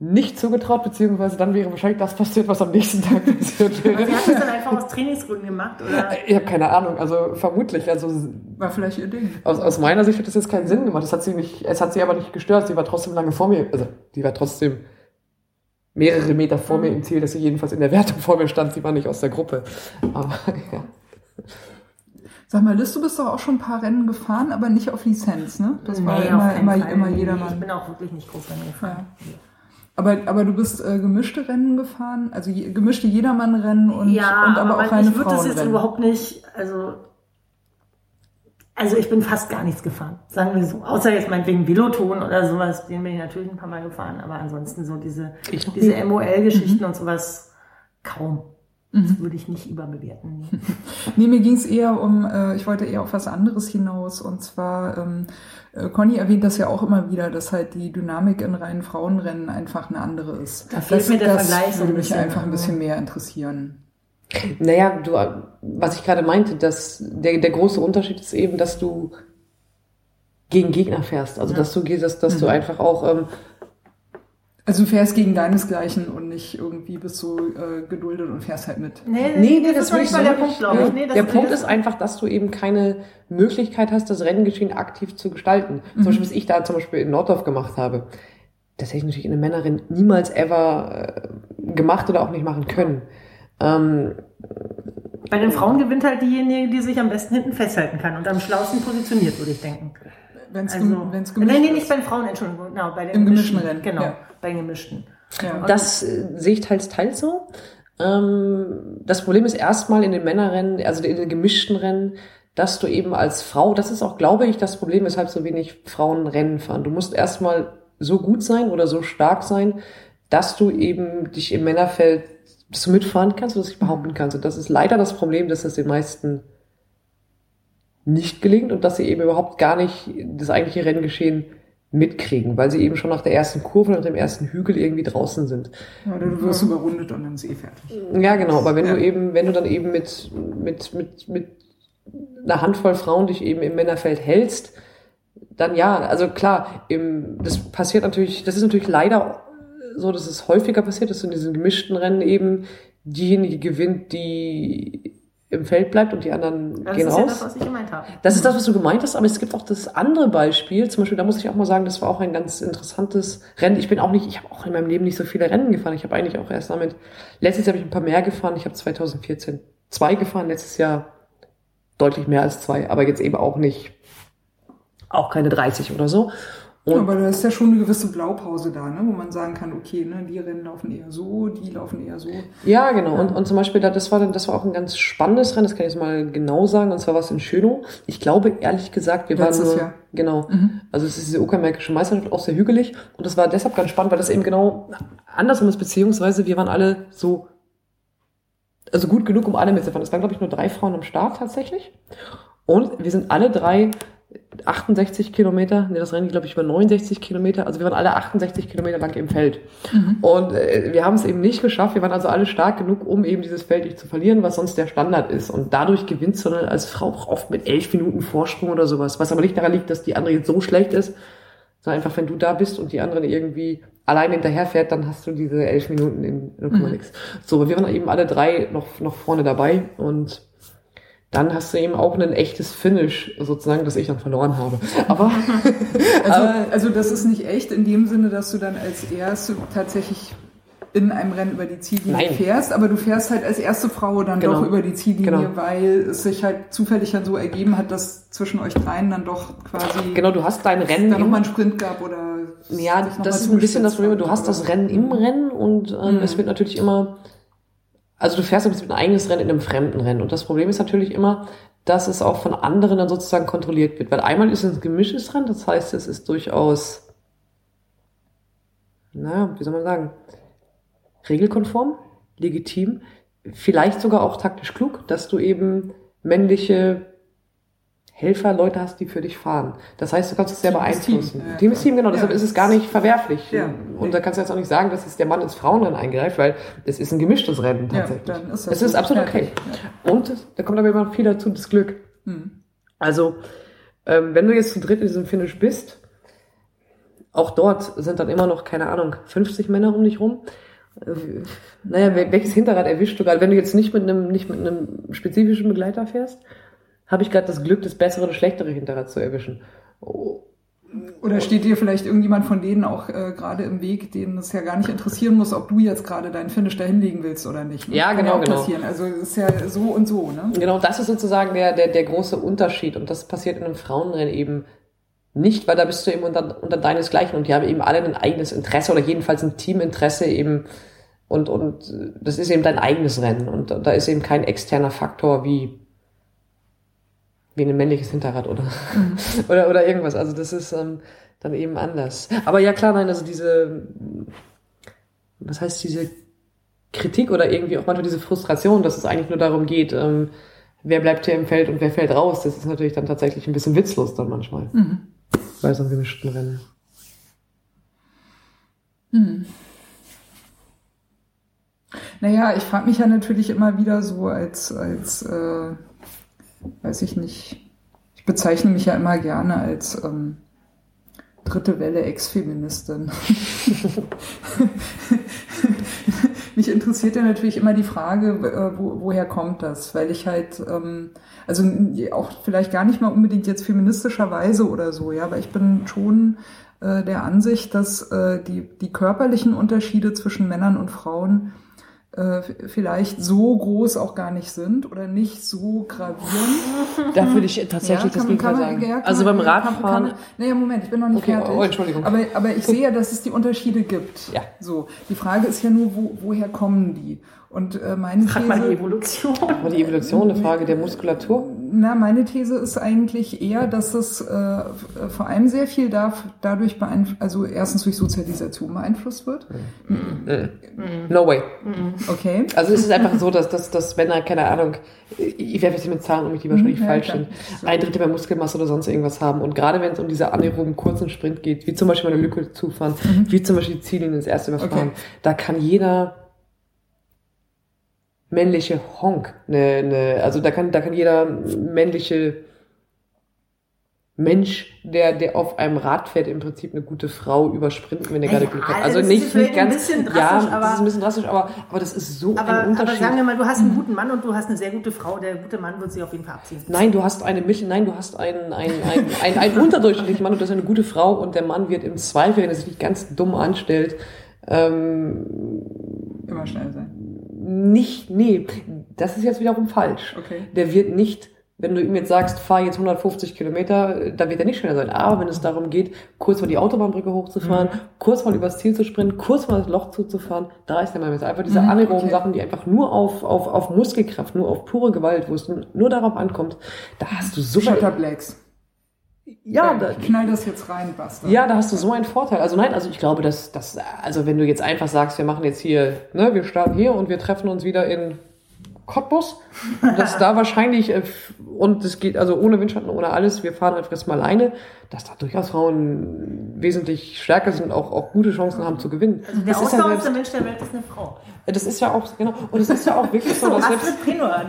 nicht zugetraut, beziehungsweise dann wäre wahrscheinlich das passiert, was am nächsten Tag passiert wäre. Sie hat das dann einfach aus Trainingsgründen gemacht, oder? Ich habe keine Ahnung, also vermutlich. Also War vielleicht ihr Ding. aus, aus meiner Sicht hat das jetzt keinen Sinn gemacht. Das hat sie nicht, es hat sie aber nicht gestört. Sie war trotzdem lange vor mir. Also die war trotzdem mehrere Meter vor mir im Ziel, dass sie jedenfalls in der Wertung vor mir stand. Sie war nicht aus der Gruppe. Aber ja. Sag mal, Liz, du bist doch auch schon ein paar Rennen gefahren, aber nicht auf Lizenz, ne? Das war Nee, immer, immer, Fall. immer Nee, Ich jedermann. bin auch wirklich nicht groß Rennen gefahren. Aber, aber du bist äh, gemischte Rennen gefahren, also je, gemischte Jedermann-Rennen und, ja, und aber, auch man- reine ich würde das jetzt Frauenrennen. überhaupt nicht, also, also ich bin fast gar nichts gefahren, sagen wir so. Außer jetzt meinetwegen Veloton oder sowas, den bin ich natürlich ein paar Mal gefahren, aber ansonsten so diese, diese. MOL-Geschichten und sowas kaum. Das würde ich nicht überbewerten. Nee. Mir ging es eher um, äh, ich wollte eher auf was anderes hinaus. Und zwar, ähm, äh, Conny erwähnt das ja auch immer wieder, dass halt die Dynamik in reinen Frauenrennen einfach eine andere ist. Da fehlt das, mir der das Vergleich ein würde mich einfach ein also. bisschen mehr interessieren. Naja, du, was ich gerade meinte, dass der, der große Unterschied ist eben, dass du gegen Gegner fährst. Also dass du gehst, dass, dass du einfach auch ähm, Also du fährst gegen deinesgleichen und nicht irgendwie bist du äh, geduldet und fährst halt mit. Nee, Nee, nee, das, das ist nicht so mal der nicht. Punkt, glaube ich. Ja. Nee, das, der Punkt das, ist einfach, dass du eben keine Möglichkeit hast, das Renngeschehen aktiv zu gestalten. Zum Beispiel, was ich da zum Beispiel in Norddorf gemacht habe. Das hätte ich natürlich in einem Männerrennen niemals ever äh, gemacht oder auch nicht machen können. Ähm, Bei den Frauen gewinnt halt diejenige, die sich am besten hinten festhalten kann und am schlausten positioniert, würde ich denken. Wenn es Also, wenn's nein, gemischt nee, nicht bei den Frauen, Entschuldigung, genau, bei den Im gemischten gemischten Rennen, Genau, ja. bei den gemischten. Ja. Das äh, sehe ich teils, teils so. Ähm, das Problem ist erstmal in den Männerrennen, also in den gemischten Rennen, dass du eben als Frau, das ist auch, glaube ich, das Problem, weshalb so wenig Frauen Rennen fahren. Du musst erstmal so gut sein oder so stark sein, dass du eben dich im Männerfeld dass du mitfahren kannst und das dich behaupten kannst. Und das ist leider das Problem, dass das den meisten nicht gelingt und dass sie eben überhaupt gar nicht das eigentliche Renngeschehen mitkriegen, weil sie eben schon nach der ersten Kurve, nach dem ersten Hügel irgendwie draußen sind. Ja, oder du wirst überrundet und dann ist eh fertig. Ja, genau, aber wenn Ja. du eben, wenn du dann eben mit, mit, mit, mit einer Handvoll Frauen dich eben im Männerfeld hältst, dann ja, also klar, im, das passiert natürlich, das ist natürlich leider so, dass es häufiger passiert, dass in diesen gemischten Rennen eben diejenige gewinnt, die im Feld bleibt und die anderen Das gehen ist raus. ja das, was ich gemeint habe. Das ist das, was du gemeint hast, aber es gibt auch das andere Beispiel. Zum Beispiel, da muss ich auch mal sagen, das war auch ein ganz interessantes Rennen. Ich bin auch nicht, ich habe auch in meinem Leben nicht so viele Rennen gefahren. Ich habe eigentlich auch erst damit, letztes Jahr habe ich ein paar mehr gefahren. Ich habe 2014 zwei gefahren, letztes Jahr deutlich mehr als zwei, aber jetzt eben auch nicht, auch keine 30 oder so. Ja, Und aber da ist ja schon eine gewisse Blaupause da, ne? wo man sagen kann, okay, ne, die Rennen laufen eher so, die laufen eher so. Ja, genau. Und, und zum Beispiel, da- das war, dann- das war auch ein ganz spannendes Rennen, das kann ich jetzt mal genau sagen, und zwar war es in Schönow. Ich glaube, ehrlich gesagt, wir Letztes waren nur, Jahr. genau. Mhm. Also es ist diese uckermärkische Meisterschaft, auch sehr hügelig. Und das war deshalb ganz spannend, weil das eben genau andersrum ist, beziehungsweise wir waren alle so, also gut genug, um alle mitzufahren. Es waren, glaube ich, nur drei Frauen am Start tatsächlich. Und wir sind alle drei 68 Kilometer, nee, das Rennen, glaube ich, über 69 Kilometer, also wir waren alle 68 Kilometer lang im Feld. Und äh, wir haben es eben nicht geschafft, wir waren also alle stark genug, um eben dieses Feld nicht zu verlieren, was sonst der Standard ist. Und dadurch gewinnst du dann als Frau auch oft mit elf Minuten Vorsprung oder sowas, was aber nicht daran liegt, dass die andere jetzt so schlecht ist, sondern einfach, wenn du da bist und die anderen irgendwie allein hinterherfährt, dann hast du diese elf Minuten in 0, nix. So, aber wir waren eben alle drei noch, noch vorne dabei und dann hast du eben auch ein echtes Finish sozusagen, das ich dann verloren habe. Aber Also, also das ist nicht echt in dem Sinne, dass du dann als Erste tatsächlich in einem Rennen über die Ziellinie Nein. fährst, aber du fährst halt als erste Frau dann Genau. doch über die Ziellinie, Genau. weil es sich halt zufällig dann so ergeben hat, dass zwischen euch dreien dann doch quasi genau, du hast dein Rennen da im- nochmal einen Sprint gab oder Ja, das ist ein bisschen das Problem. Du hast das Rennen im Rennen und ähm, Mhm. es wird natürlich immer, also du fährst mit ein eigenes Rennen in einem fremden Rennen. Und das Problem ist natürlich immer, dass es auch von anderen dann sozusagen kontrolliert wird. Weil einmal ist es ein gemischtes Rennen, das heißt, es ist durchaus, naja, wie soll man sagen, regelkonform, legitim, vielleicht sogar auch taktisch klug, dass du eben männliche Helfer, Leute hast, die für dich fahren. Das heißt, du kannst es sehr ist Team. beeinflussen. Ja, Team ist. Team, genau. Deshalb Ja. ist es gar nicht verwerflich. Ja. Und da kannst du jetzt auch nicht sagen, dass es der Mann ins Frauenrennen eingreift, weil es ist ein gemischtes Rennen tatsächlich. ist das es ist so. absolut okay. Ja. Und da kommt aber immer viel dazu, das Glück. Hm. Also, ähm, wenn du jetzt zu dritt in diesem Finish bist, auch dort sind dann immer noch, keine Ahnung, 50 Männer um dich rum. Äh, Naja, wel- welches Hinterrad erwischst du gerade? Wenn du jetzt nicht mit einem, nicht mit einem spezifischen Begleiter fährst, habe ich gerade das Glück, das bessere oder schlechtere Hinterrad zu erwischen. Oh, Oder steht dir vielleicht irgendjemand von denen auch äh, gerade im Weg, denen es ja gar nicht interessieren muss, ob du jetzt gerade deinen Finish da hinlegen willst oder nicht? ne? Ja, genau, auch genau. passieren. Also es ist ja so und so, ne? Genau, das ist sozusagen der, der, der große Unterschied. Und das passiert in einem Frauenrennen eben nicht, weil da bist du eben unter, unter deinesgleichen und die haben eben alle ein eigenes Interesse oder jedenfalls ein Teaminteresse eben und, und das ist eben dein eigenes Rennen und da ist eben kein externer Faktor wie, wie ein männliches Hinterrad oder, oder, oder irgendwas. Also das ist ähm, dann eben anders. Aber ja klar, nein, also diese, was heißt diese Kritik oder irgendwie auch manchmal diese Frustration, dass es eigentlich nur darum geht, ähm, wer bleibt hier im Feld und wer fällt raus, das ist natürlich dann tatsächlich ein bisschen witzlos dann manchmal. Bei so einem gemischten Rennen. Naja, ich frage mich ja natürlich immer wieder so als, als äh, weiß ich nicht, ich bezeichne mich ja immer gerne als ähm, dritte Welle Ex-Feministin. mich interessiert ja natürlich immer die Frage, äh, wo, woher kommt das? Weil ich halt, ähm, also auch vielleicht gar nicht mal unbedingt jetzt feministischerweise oder so, ja, aber ich bin schon äh, der Ansicht, dass äh, die, die körperlichen Unterschiede zwischen Männern und Frauen vielleicht so groß auch gar nicht sind oder nicht so gravierend. Da würde ich tatsächlich das kann- Gegenteil sagen. ja, also beim ja, Radfahren, naja, Moment, ich bin noch nicht Okay, fertig. oh, Entschuldigung. Aber, aber ich sehe ja, dass es die Unterschiede gibt. Ja. So. Die Frage ist ja nur, wo, woher kommen die? Und äh, meine Frag mal die These, Evolution. war die Evolution eine Frage der Muskulatur. na, meine These ist eigentlich eher, dass es äh, vor allem sehr viel darf, dadurch beeinflusst, also erstens durch Sozialisation beeinflusst wird. No way. Okay. Also es ist einfach so, dass, dass, dass Männer, keine Ahnung, ich werfe jetzt hier mit Zahlen um mich, die wahrscheinlich ja, falsch sind, ein Drittel mehr Muskelmasse oder sonst irgendwas haben. Und gerade wenn es um diese anaeroben kurzen Sprint geht, wie zum Beispiel eine Lücke zufahren, wie zum Beispiel die Ziellinie ins erste überfahren. Okay. da kann jeder männliche Honk, ne, ne, also da kann, da kann jeder männliche Mensch, der, der auf einem Rad fährt, im Prinzip eine gute Frau übersprinten, wenn er gerade Glück hat. also das ist nicht, nicht ein ganz, bisschen ja, drastisch, das aber- ist ein bisschen drastisch, aber, aber das ist so Aber, ein aber Unterschied. sagen wir mal, du hast einen guten Mann und du hast eine sehr gute Frau. Der gute Mann wird sie auf jeden Fall abziehen. Nein, du hast eine Mittel, nein, du hast einen, einen, einen, einen, einen unterdurchschnittlichen Mann und das ist eine gute Frau und der Mann wird im Zweifel, wenn er sich nicht ganz dumm anstellt, ähm, Immer schnell sein. Nicht, nee, das ist jetzt wiederum falsch. Okay. Der wird nicht, wenn du ihm jetzt sagst, fahr jetzt 150 Kilometer, da wird er nicht schneller sein. Aber wenn es darum geht, kurz mal die Autobahnbrücke hochzufahren, kurz mal übers Ziel zu sprinten, kurz mal das Loch zuzufahren, da ist der Mann jetzt einfach diese Mhm, anaeroben okay. Sachen, die einfach nur auf, auf, auf Muskelkraft, nur auf pure Gewalt, wo es nur darauf ankommt, da hast du so Shutterblacks. Ja, da, ich knall das jetzt rein, Basta. ja, da hast du so einen Vorteil. Also nein, also ich glaube, dass, dass also wenn du jetzt einfach sagst, wir machen jetzt hier, ne, wir starten hier und wir treffen uns wieder in Cottbus, dass da wahrscheinlich äh, und es geht also ohne Windschatten, ohne alles, wir fahren einfach jetzt mal alleine, dass da durchaus Frauen wesentlich stärker sind und auch, auch gute Chancen haben zu gewinnen. Also der das, ist ja ausdauerndste selbst, Mensch der Welt ist eine Frau. das ist ja auch genau und es ist ja auch wirklich so, dass selbst Pinnohan.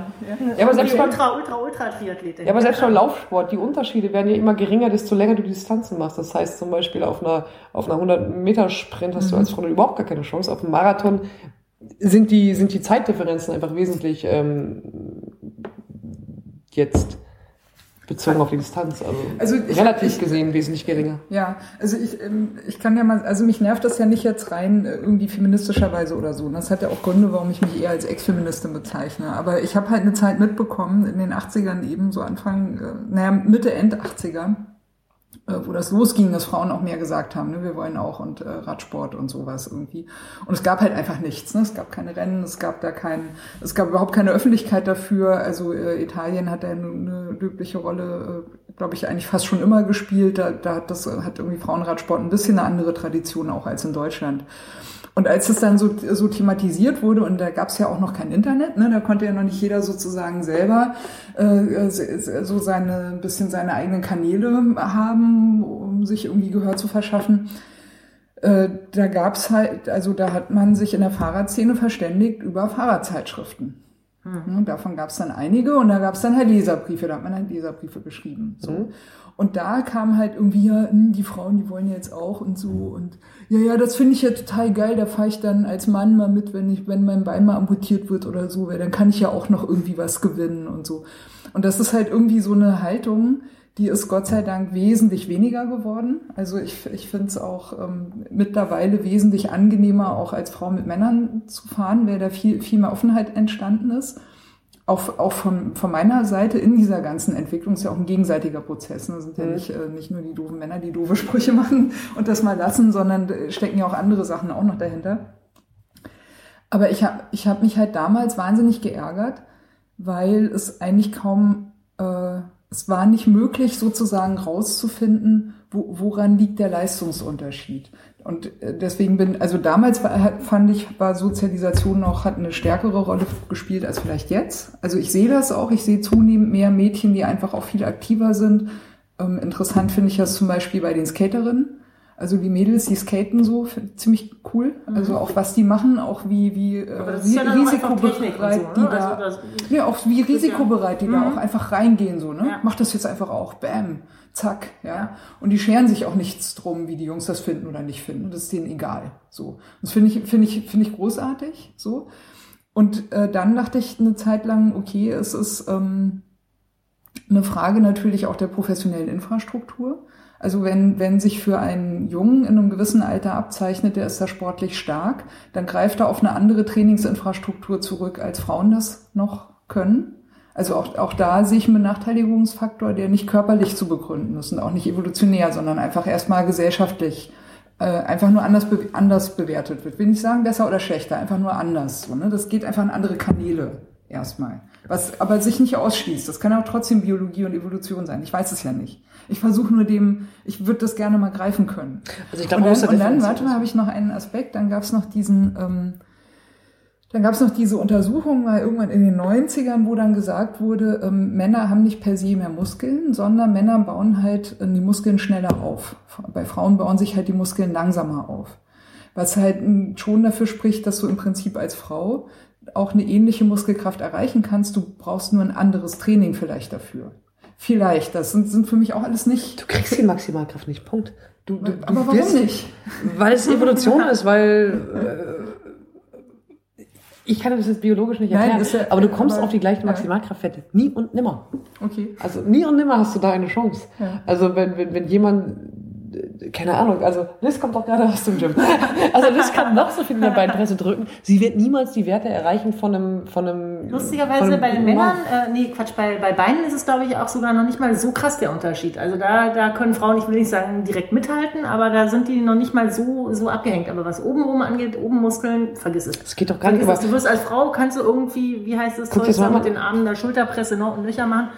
Ja, aber selbst beim- Ultra, Ultra, Ultra Triathletin. Ja, aber selbst beim Laufsport, die Unterschiede werden ja immer geringer, desto länger du die Distanzen machst. Das heißt zum Beispiel auf einer, auf einer 100-Meter-Sprint hast du als Frau überhaupt gar keine Chance. Auf dem Marathon sind die, sind die Zeitdifferenzen einfach wesentlich ähm, jetzt bezogen auf die Distanz, also, Also ich- relativ ich- gesehen wesentlich geringer. Ja, also ich, ähm, ich kann ja mal, also mich nervt das ja nicht jetzt rein äh, irgendwie feministischerweise oder so. Und Das hat ja auch Gründe, warum ich mich eher als Ex-Feministin bezeichne. Aber ich habe halt eine Zeit mitbekommen, in den 80ern eben, so Anfang, äh, naja, Mitte, End 80er, äh, wo das losging, dass Frauen auch mehr gesagt haben, ne, wir wollen auch und äh, Radsport und sowas irgendwie. Und es gab halt einfach nichts, ne? es gab keine Rennen, es gab da kein, es gab überhaupt keine Öffentlichkeit dafür. Also äh, Italien hat da eine, eine löbliche Rolle, äh, glaube ich, eigentlich fast schon immer gespielt. Da, da hat das äh, hat irgendwie Frauenradsport ein bisschen eine andere Tradition auch als in Deutschland. Und als es dann so, so thematisiert wurde, und da gab es ja auch noch kein Internet, ne, da konnte ja noch nicht jeder sozusagen selber äh, so seine ein bisschen seine eigenen Kanäle haben, um sich irgendwie Gehör zu verschaffen. Äh, da gab's halt, also da hat man sich in der Fahrradszene verständigt über Fahrradzeitschriften. Mhm. Davon gab es dann einige und da gab es dann halt Leserbriefe, da hat man halt Leserbriefe geschrieben. So. Mhm. Und da kam halt irgendwie, ja, hm, die Frauen, die wollen jetzt auch und so. Und ja, ja, das finde ich ja total geil. Da fahre ich dann als Mann mal mit, wenn ich, wenn mein Bein mal amputiert wird oder so, weil dann kann ich ja auch noch irgendwie was gewinnen und so. Und das ist halt irgendwie so eine Haltung, die ist Gott sei Dank wesentlich weniger geworden. Also ich, ich finde es auch ähm, mittlerweile wesentlich angenehmer, auch als Frau mit Männern zu fahren, weil da viel, viel mehr Offenheit entstanden ist auch, auch von, von meiner Seite in dieser ganzen Entwicklung ist ja auch ein gegenseitiger Prozess. Ne? sind ja mhm. nicht, äh, nicht nur die doofen Männer, die doofe Sprüche machen und das mal lassen, sondern stecken ja auch andere Sachen auch noch dahinter. Aber ich habe ich hab mich halt damals wahnsinnig geärgert, weil es eigentlich kaum, äh, es war nicht möglich sozusagen rauszufinden, wo, woran liegt der Leistungsunterschied. Und äh, deswegen bin, also damals war, fand ich, war Sozialisation noch, hat eine stärkere Rolle gespielt als vielleicht jetzt. Also ich sehe das auch, ich sehe zunehmend mehr Mädchen, die einfach auch viel aktiver sind. Ähm, interessant finde ich das zum Beispiel bei den Skaterinnen. Also die Mädels, die skaten so, ziemlich cool. Also mhm. auch was die machen, auch wie, wie äh, ja risikobereit so, ne? die da, also ja, auch wie risikobereit die ja, da mhm. auch einfach reingehen so, ne? Ja. Mach das jetzt einfach auch, bam zack, ja. Und die scheren sich auch nichts drum, wie die Jungs das finden oder nicht finden. Das ist denen egal. So. Das finde ich, finde ich, finde ich großartig. So. Und äh, dann dachte ich eine Zeit lang, okay, es ist ähm, eine Frage natürlich auch der professionellen Infrastruktur. Also wenn, wenn sich für einen Jungen in einem gewissen Alter abzeichnet, der ist da sportlich stark, dann greift er auf eine andere Trainingsinfrastruktur zurück, als Frauen das noch können. Also auch, auch da sehe ich einen Benachteiligungsfaktor, der nicht körperlich zu begründen ist und auch nicht evolutionär, sondern einfach erstmal gesellschaftlich äh, einfach nur anders, be anders bewertet wird. Will nicht sagen besser oder schlechter, einfach nur anders. So, ne? Das geht einfach in andere Kanäle erstmal. Was aber sich nicht ausschließt. Das kann auch trotzdem Biologie und Evolution sein. Ich weiß es ja nicht. Ich versuche nur dem, ich würde das gerne mal greifen können. Also ich glaube, und dann, und dann warte mal, habe ich noch einen Aspekt. Dann gab es noch diesen ähm, dann gab es noch diese Untersuchung mal irgendwann in den 90ern, wo dann gesagt wurde, ähm, Männer haben nicht per se mehr Muskeln, sondern Männer bauen halt äh, die Muskeln schneller auf. Bei Frauen bauen sich halt die Muskeln langsamer auf. Was halt schon dafür spricht, dass du im Prinzip als Frau auch eine ähnliche Muskelkraft erreichen kannst. Du brauchst nur ein anderes Training vielleicht dafür. Vielleicht. Das sind, sind für mich auch alles nicht. Du kriegst die Maximalkraft nicht. Punkt. Du, du, aber du warum wirst, nicht? Weil es Evolution ist, weil äh, ich kann das jetzt biologisch nicht erklären, Nein, ja, aber du kommst aber, auf die gleiche Maximalkraftwerte. Nie und nimmer. Okay. Also nie und nimmer hast du da eine Chance. Ja. Also wenn, wenn, wenn jemand keine Ahnung, also Liz kommt doch gerade aus dem Gym. Also Liz kann noch so viel in der Beinpresse drücken. Sie wird niemals die Werte erreichen von einem, von einem. Lustigerweise von einem bei den Männern, äh, nee, Quatsch, bei, bei Beinen ist es, glaube ich, auch sogar noch nicht mal so krass der Unterschied. Also da, da können Frauen, ich will nicht sagen, direkt mithalten, aber da sind die noch nicht mal so, so abgehängt. Aber was oben rum angeht, oben Muskeln, vergiss es. Es geht doch gar vergiss nicht. Es. Du wirst als Frau, kannst du irgendwie, wie heißt das, Zeug mit den Armen der Schulterpresse noch und Löcher machen.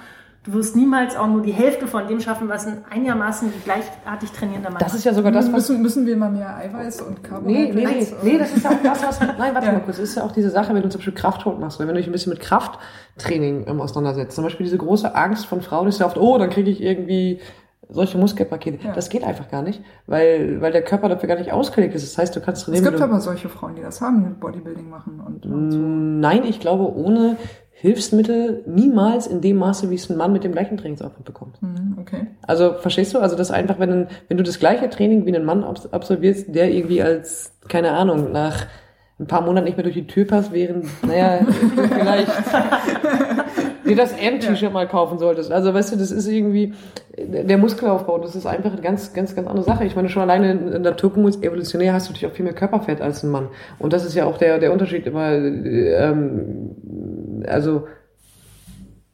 Du wirst niemals auch nur die Hälfte von dem schaffen, was ein einigermaßen gleichartig trainierender Mann Das ist ja sogar das, was... Müssen, müssen wir mal mehr Eiweiß und Carbohydrate... Nee, nee, nee, nee, das ist ja auch das, was... Nein, warte ja. mal kurz. Das ist ja auch diese Sache, wenn du zum Beispiel Kraftsport machst, wenn du dich ein bisschen mit Krafttraining ähm, auseinandersetzt. Zum Beispiel diese große Angst von Frauen ist ja oft, oh, dann kriege ich irgendwie solche Muskelpakete. Ja. Das geht einfach gar nicht, weil, weil der Körper dafür gar nicht ausgelegt ist. Das heißt, du kannst trainieren. Es gibt aber solche Frauen, die das haben, die Bodybuilding machen und, und so. Nein, ich glaube, ohne Hilfsmittel niemals in dem Maße, wie es ein Mann mit dem gleichen Trainingsaufwand bekommt. Mhm, okay. Also verstehst du? Also das einfach, wenn, wenn du das gleiche Training wie ein Mann absolvierst, der irgendwie als, keine Ahnung, nach ein paar Monaten nicht mehr durch die Tür passt, während, naja, vielleicht dir das M-T-Shirt ja. mal kaufen solltest. Also weißt du, das ist irgendwie der Muskelaufbau, das ist einfach eine ganz, ganz, ganz andere Sache. Ich meine, schon alleine in der Türkenmus evolutionär hast du natürlich auch viel mehr Körperfett als ein Mann. Und das ist ja auch der, der Unterschied immer, ähm, also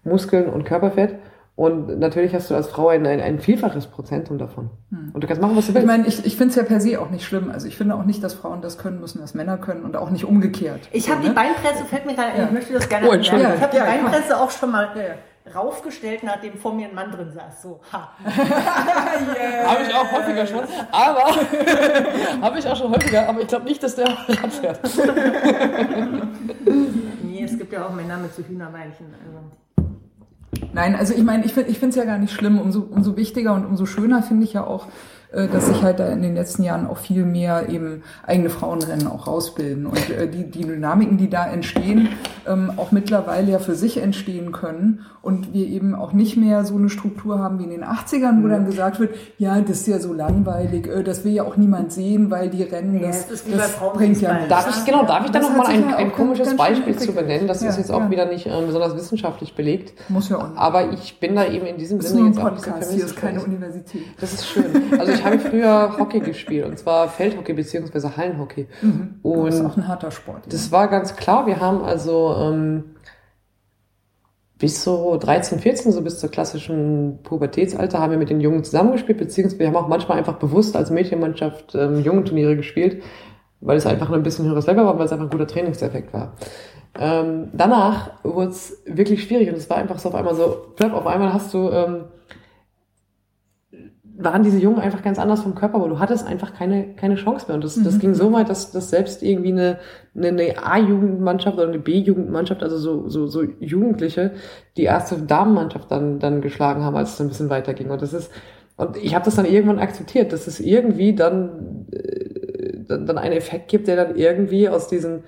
Muskeln und Körperfett. Und natürlich hast du als Frau ein, ein, ein Vielfaches Prozentum davon. Hm. Und du kannst machen, was du willst. Ich meine, ich, ich finde es ja per se auch nicht schlimm. Also ich finde auch nicht, dass Frauen das können müssen, was Männer können und auch nicht umgekehrt. Ich habe ne? die Beinpresse, fällt mir gerade ein, ja. ich möchte das gerne oh, erklären. Ich habe ja, die Beinpresse auch schon mal ja. Raufgestellt, nachdem vor mir ein Mann drin saß. So, ha. yeah. Habe ich auch häufiger schon. Aber, habe ich auch schon häufiger, aber ich glaube nicht, dass der Rad fährt. nee, es gibt ja auch Männer mit so Hühnerbeinchen. Also. Nein, also ich meine, ich, ich finde es ja gar nicht schlimm. Umso, umso wichtiger und umso schöner finde ich ja auch, dass sich halt da in den letzten Jahren auch viel mehr eben eigene Frauenrennen auch rausbilden und äh, die, die Dynamiken, die da entstehen, ähm, auch mittlerweile ja für sich entstehen können und wir eben auch nicht mehr so eine Struktur haben wie in den 80ern, wo mhm. dann gesagt wird, ja, das ist ja so langweilig, äh, das will ja auch niemand sehen, weil die Rennen, ja, das, das, das bringt ja nichts. Darf ich, genau, darf ich da nochmal ein, ein komisches Beispiel zu benennen? Das ja, ist jetzt auch ja. wieder nicht äh, besonders wissenschaftlich belegt. Muss ja auch nicht. Aber ich bin da eben in diesem das Sinne jetzt auch ein bisschen Hier ist keine Universität. Das ist schön. Also ich habe früher Hockey gespielt und zwar Feldhockey beziehungsweise Hallenhockey. Mhm. Und das ist auch ein harter Sport. Das war ganz klar. Wir haben also ähm, bis so 13, 14, so bis zur klassischen Pubertätsalter, haben wir mit den Jungen zusammengespielt, beziehungsweise wir haben auch manchmal einfach bewusst als Mädchenmannschaft ähm, Jungenturniere gespielt, weil es einfach ein bisschen höheres Level war, weil es einfach ein guter Trainingseffekt war. Ähm, danach wurde es wirklich schwierig und es war einfach so auf einmal so, auf einmal hast du ähm, waren diese Jungen einfach ganz anders vom Körper, aber du hattest einfach keine, keine Chance mehr. Und das, mhm. das ging so weit, dass, dass selbst irgendwie eine, eine, eine A-Jugendmannschaft oder eine B-Jugendmannschaft, also so, so, so Jugendliche, die erste Damenmannschaft dann, dann geschlagen haben, als es ein bisschen weiterging. Und das ist, und ich habe das dann irgendwann akzeptiert, dass es irgendwie dann, äh, dann, dann einen Effekt gibt, der dann irgendwie aus diesen,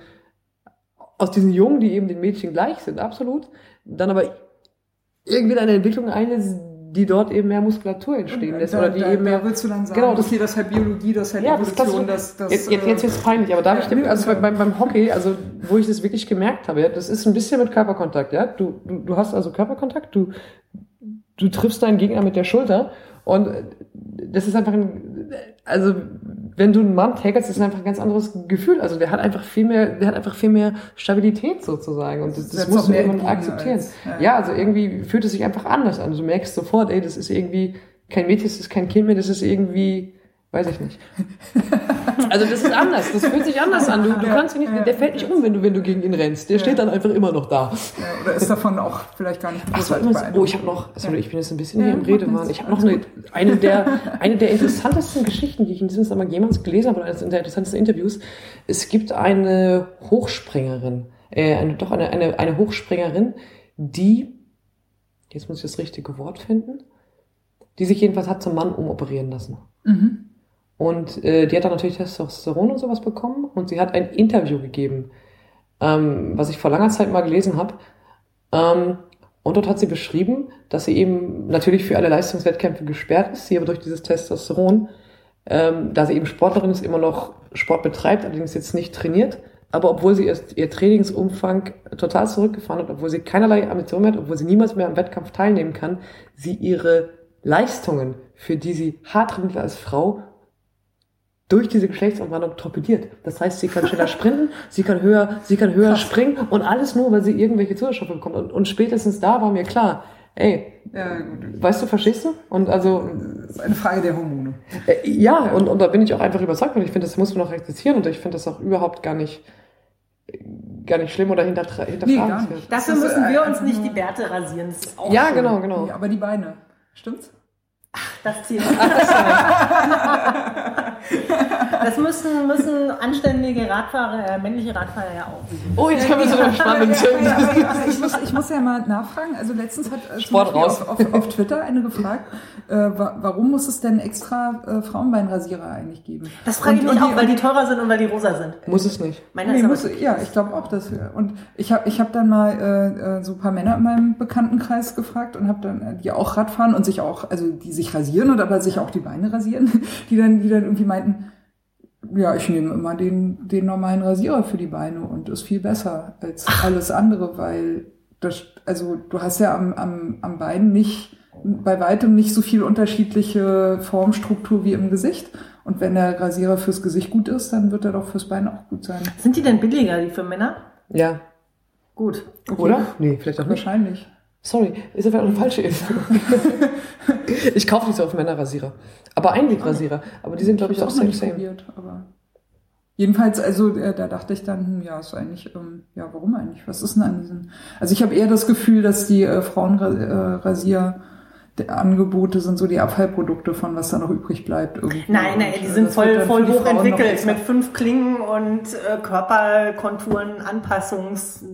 aus diesen Jungen, die eben den Mädchen gleich sind, absolut, dann aber irgendwie eine Entwicklung einsetzt, die dort eben mehr Muskulatur entstehen lässt. Da, oder die da, eben mehr, da willst du dann sagen, genau, das, okay, das ist halt Biologie, das ist halt ja, Evolution, das, das, das, Jetzt, jetzt wird es peinlich, aber darf ja, ich also beim, beim Hockey, also wo ich das wirklich gemerkt habe, ja, das ist ein bisschen mit Körperkontakt, ja. Du, du, du hast also Körperkontakt, du, du triffst deinen Gegner mit der Schulter und das ist einfach ein, also wenn du einen Mann tackelst, ist es einfach ein ganz anderes Gefühl. Also der hat einfach viel mehr, der hat einfach viel mehr Stabilität sozusagen. Und das, das musst du irgendwann akzeptieren. Als, ja. ja, also irgendwie fühlt es sich einfach anders an. Du merkst sofort, ey, das ist irgendwie kein Mädchen, das ist kein Kind mehr, das ist irgendwie Weiß ich nicht. Also das ist anders. Das fühlt sich anders an. Du, du kannst ihn nicht, der fällt nicht um, wenn du, wenn du gegen ihn rennst. Der steht dann einfach immer noch da. oder ist davon auch vielleicht gar nicht Ach, so, Oh, ich habe noch, sorry, ich bin jetzt ein bisschen hier im Redewahn. Ich habe noch eine, eine der, eine der interessantesten Geschichten, die ich in diesem Zusammenhang jemals gelesen habe, oder eines der interessantesten Interviews. Es gibt eine Hochspringerin, äh, eine, doch eine, eine, eine Hochspringerin, die, jetzt muss ich das richtige Wort finden, die sich jedenfalls hat zum Mann umoperieren lassen. Mhm. Und äh, die hat dann natürlich Testosteron und sowas bekommen und sie hat ein Interview gegeben, ähm, was ich vor langer Zeit mal gelesen habe. Ähm, und dort hat sie beschrieben, dass sie eben natürlich für alle Leistungswettkämpfe gesperrt ist, sie aber durch dieses Testosteron, ähm, da sie eben Sportlerin ist, immer noch Sport betreibt, allerdings jetzt nicht trainiert. Aber obwohl sie ihr Trainingsumfang total zurückgefahren hat, obwohl sie keinerlei Ambition mehr hat, obwohl sie niemals mehr am Wettkampf teilnehmen kann, sie ihre Leistungen, für die sie hart trainiert als Frau, durch diese Geschlechtsumwandlung torpediert. Das heißt, sie kann schneller sprinten, sie kann höher, sie kann höher Krass. springen und alles nur, weil sie irgendwelche Zusatzstoffe bekommt. Und, und spätestens da war mir klar, ey, ja, weißt du, verstehst du? Und also das ist eine Frage der Hormone. Äh, ja, ja, Und, und da bin ich auch einfach überzeugt, und ich finde, das muss man auch existieren und ich finde das auch überhaupt gar nicht gar nicht schlimm oder hinterfragen. Nee, Dafür müssen wir uns nicht die Bärte rasieren. ja, genau, genau. Ja, aber die Beine. Stimmt's? Das Ziel. das müssen, müssen anständige Radfahrer, äh, männliche Radfahrer ja auch. Oh, jetzt kommen wir zu einem spannenden Thema. ich, muss, ich muss ja mal nachfragen. Also letztens hat äh, Sport raus. Auf, auf, auf, Twitter eine gefragt, äh, warum muss es denn extra äh, Frauenbeinrasierer eigentlich geben? Das frage ich mich auch, weil die teurer sind und weil die rosa sind. Muss es nicht. Meiner nee, muss, ja, ich glaube auch, dass und ich habe ich hab dann mal äh, äh, so ein paar Männer in meinem Bekanntenkreis gefragt und habe dann äh, die auch Radfahren und sich auch, also die sich rasieren und aber sich auch die Beine rasieren, die dann, die dann irgendwie meinten, ja, ich nehme immer den, den normalen Rasierer für die Beine und ist viel besser als alles andere, weil das, also du hast ja am, am, am Bein nicht, bei weitem nicht so viel unterschiedliche Formstruktur wie im Gesicht. Und wenn der Rasierer fürs Gesicht gut ist, dann wird er doch fürs Bein auch gut sein. Sind die denn billiger, die für Männer? Ja. Gut. Okay. Oder? Nee, vielleicht auch nicht. Wahrscheinlich. Sorry, ist aber eine falsche Info. ich kaufe nicht so auf Männerrasierer. Aber Einwegrasierer. Aber die sind, glaube ich, auch, auch same, same. Probiert, aber Jedenfalls, also äh, da dachte ich dann, hm, ja, ist eigentlich, ähm, ja, warum eigentlich? Was ist denn an diesen? Also ich habe eher das Gefühl, dass die äh, Frauenrasier äh, Angebote sind so die Abfallprodukte von was da noch übrig bleibt. Irgendwie. Nein, nein, die sind voll, voll hoch entwickelt mit fünf Klingen und äh, Körperkonturen, Anpassungs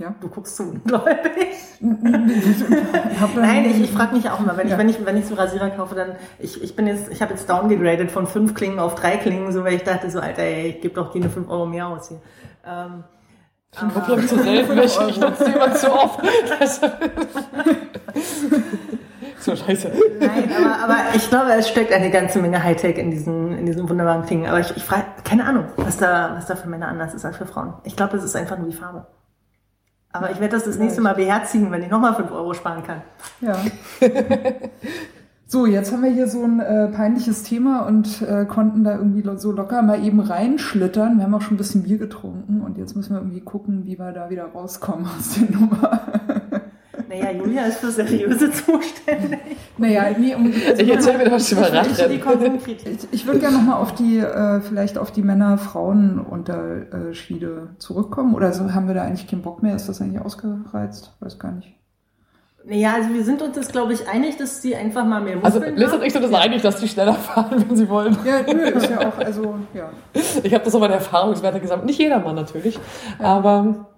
Ja? Du guckst so ungläubig. Nein, ich, ich frage mich auch immer, wenn, Ja. ich, wenn, ich, wenn ich so Rasierer kaufe, dann, ich, ich bin jetzt, ich habe jetzt downgegradet von fünf Klingen auf drei Klingen, so weil ich dachte so, Alter, ey, ich gebe doch keine fünf Euro mehr aus hier. Ähm, Wirklich zu selten. Ich, ich nutze die immer zu oft. So scheiße. Nein, aber, aber ich glaube, es steckt eine ganze Menge Hightech in diesen, in diesen wunderbaren Klingen. Aber ich, ich frage, keine Ahnung, was da, was da für Männer anders ist als für Frauen. Ich glaube, es ist einfach nur die Farbe. Aber ich werde das das nächste Mal beherzigen, wenn ich nochmal fünf Euro sparen kann. Ja. So, jetzt haben wir hier so ein äh, peinliches Thema und äh, konnten da irgendwie so locker mal eben reinschlittern. Wir haben auch schon ein bisschen Bier getrunken und jetzt müssen wir irgendwie gucken, wie wir da wieder rauskommen aus der Nummer. Naja, Julia ist für Seriöse zuständig. naja, nee, um, also, Ich erzähle mir Ich, die Radrennen. Konsumkritik. ich, ich würde gerne nochmal auf die, äh, vielleicht auf die Männer-Frauen-Unterschiede zurückkommen. Oder so haben wir da eigentlich keinen Bock mehr? Ist das eigentlich ausgereizt? Weiß gar nicht. Naja, also wir sind uns jetzt, glaube ich, einig, dass sie einfach mal mehr Also Muskeln Liz und ich sind uns einig, dass die schneller fahren, wenn sie wollen. Ja, nö, ist ja auch, also, ja. Ich habe das aber in Erfahrungswerte gesammelt. Nicht jedermann natürlich. Aber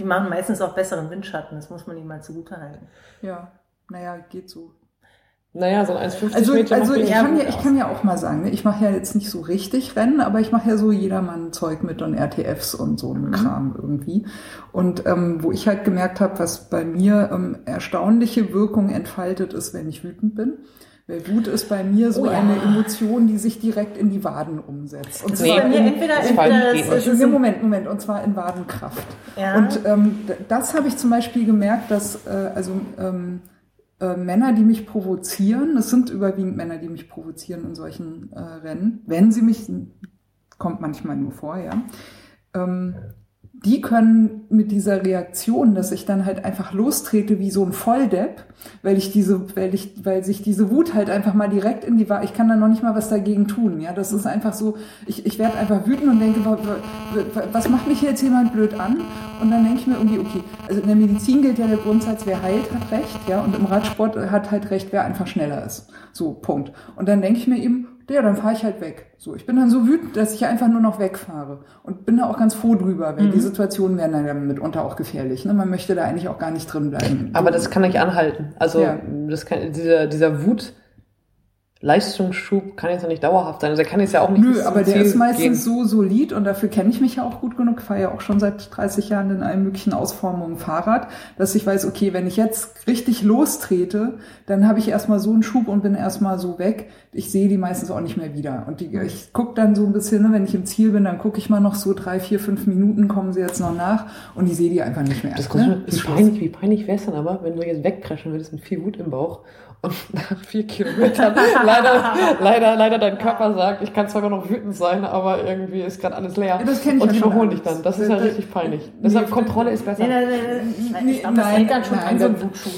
Die machen meistens auch besseren Windschatten, das muss man ihnen mal zugutehalten. Ja, naja, geht so. naja, so ein 1,50 Also, Meter also ich, kann ja, ich aus. kann ja auch mal sagen, ne, ich mache ja jetzt nicht so richtig Rennen, aber ich mache ja so jedermann-Zeug mit und RTFs und so einen Kram irgendwie. Und ähm, wo ich halt gemerkt habe, was bei mir ähm, erstaunliche Wirkung entfaltet ist, wenn ich wütend bin. Wut ist bei mir so Oh ja. eine Emotion, die sich direkt in die Waden umsetzt. Und Das Nee. ist bei mir in, entweder, das entweder es, es ist Nee, Moment, Moment, und zwar in Wadenkraft. Ja. Und ähm, das habe ich zum Beispiel gemerkt, dass äh, also ähm, äh, Männer, die mich provozieren, das sind überwiegend Männer, die mich provozieren in solchen äh, Rennen, wenn sie mich, kommt manchmal nur vor, ja, ähm, die können mit dieser Reaktion, dass ich dann halt einfach lostrete wie so ein Volldepp, weil ich diese, weil ich, weil sich diese Wut halt einfach mal direkt in die Wahrheit, ich kann da noch nicht mal was dagegen tun, ja, das ist einfach so, ich, ich werde einfach wütend und denke, wa- wa- wa- was macht mich jetzt jemand blöd an? Und dann denke ich mir irgendwie, okay, also in der Medizin gilt ja der Grundsatz, wer heilt, hat recht, ja, und im Radsport hat halt recht, wer einfach schneller ist. So, Punkt. Und dann denke ich mir eben, ja, dann fahre ich halt weg. So, ich bin dann so wütend, dass ich einfach nur noch wegfahre. Und bin da auch ganz froh drüber, weil die Situationen werden dann mitunter auch gefährlich. Ne? Man möchte da eigentlich auch gar nicht drin bleiben. Aber das kann nicht anhalten. Also Ja. das kann, dieser, dieser Wut. Leistungsschub kann jetzt noch nicht dauerhaft sein. Also er kann jetzt ja auch nicht Nö, aber der Ziel ist meistens gehen. so solid und dafür kenne ich mich ja auch gut genug. Ich fahre ja auch schon seit 30 Jahren in allen möglichen Ausformungen Fahrrad, dass ich weiß, okay, wenn ich jetzt richtig lostrete, dann habe ich erstmal so einen Schub und bin erstmal so weg. Ich sehe die meistens auch nicht mehr wieder. Und die, ich gucke dann so ein bisschen, ne, wenn ich im Ziel bin, dann gucke ich mal noch so drei, vier, fünf Minuten, kommen sie jetzt noch nach und ich sehe die einfach nicht mehr. Das ne? ist peinlich, wie peinlich wäre es dann aber, wenn du jetzt wegcrashen würdest mit viel Wut im Bauch und nach vier Kilometern leider, leider, leider dein Körper sagt, ich kann zwar immer noch wütend sein, aber irgendwie ist gerade alles leer. Ja, das kenn ich und ja die schon überholen dich dann. Das ist ja richtig peinlich. Deshalb nee, Kontrolle ist besser. Nee, nee, nee, nee. Nee, Ich glaube, das nein, fängt dann schon nein, an, so ein das- Wutschuh.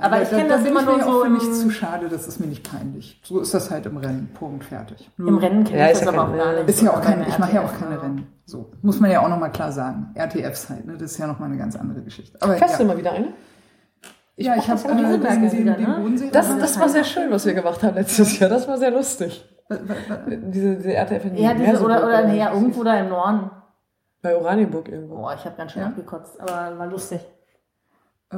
Aber ich kenne da das immer nur so für mich zu schade, das ist mir nicht peinlich. So ist das halt im Rennen. Punkt, fertig. Im Rennen kenne Ja, ich das aber auch gar nicht. Ist ja auch keine, ich mache ja auch keine Rennen. So, muss man ja auch nochmal klar sagen. RTFs halt, ne? Das ist ja nochmal eine ganz andere Geschichte. Aber Fährst du mal wieder eine? Ja ich habe das ja äh, den, den, wieder, ne? Bodensee. Das, das war sehr schön, was wir gemacht haben letztes Jahr. Das war sehr lustig. Diese, diese RTF in Ja, diese, Merseburg oder, oder, das irgendwo da im Norden. Bei Oranienburg irgendwo. Boah, ich habe ganz schön Ja? abgekotzt, aber war lustig. äh,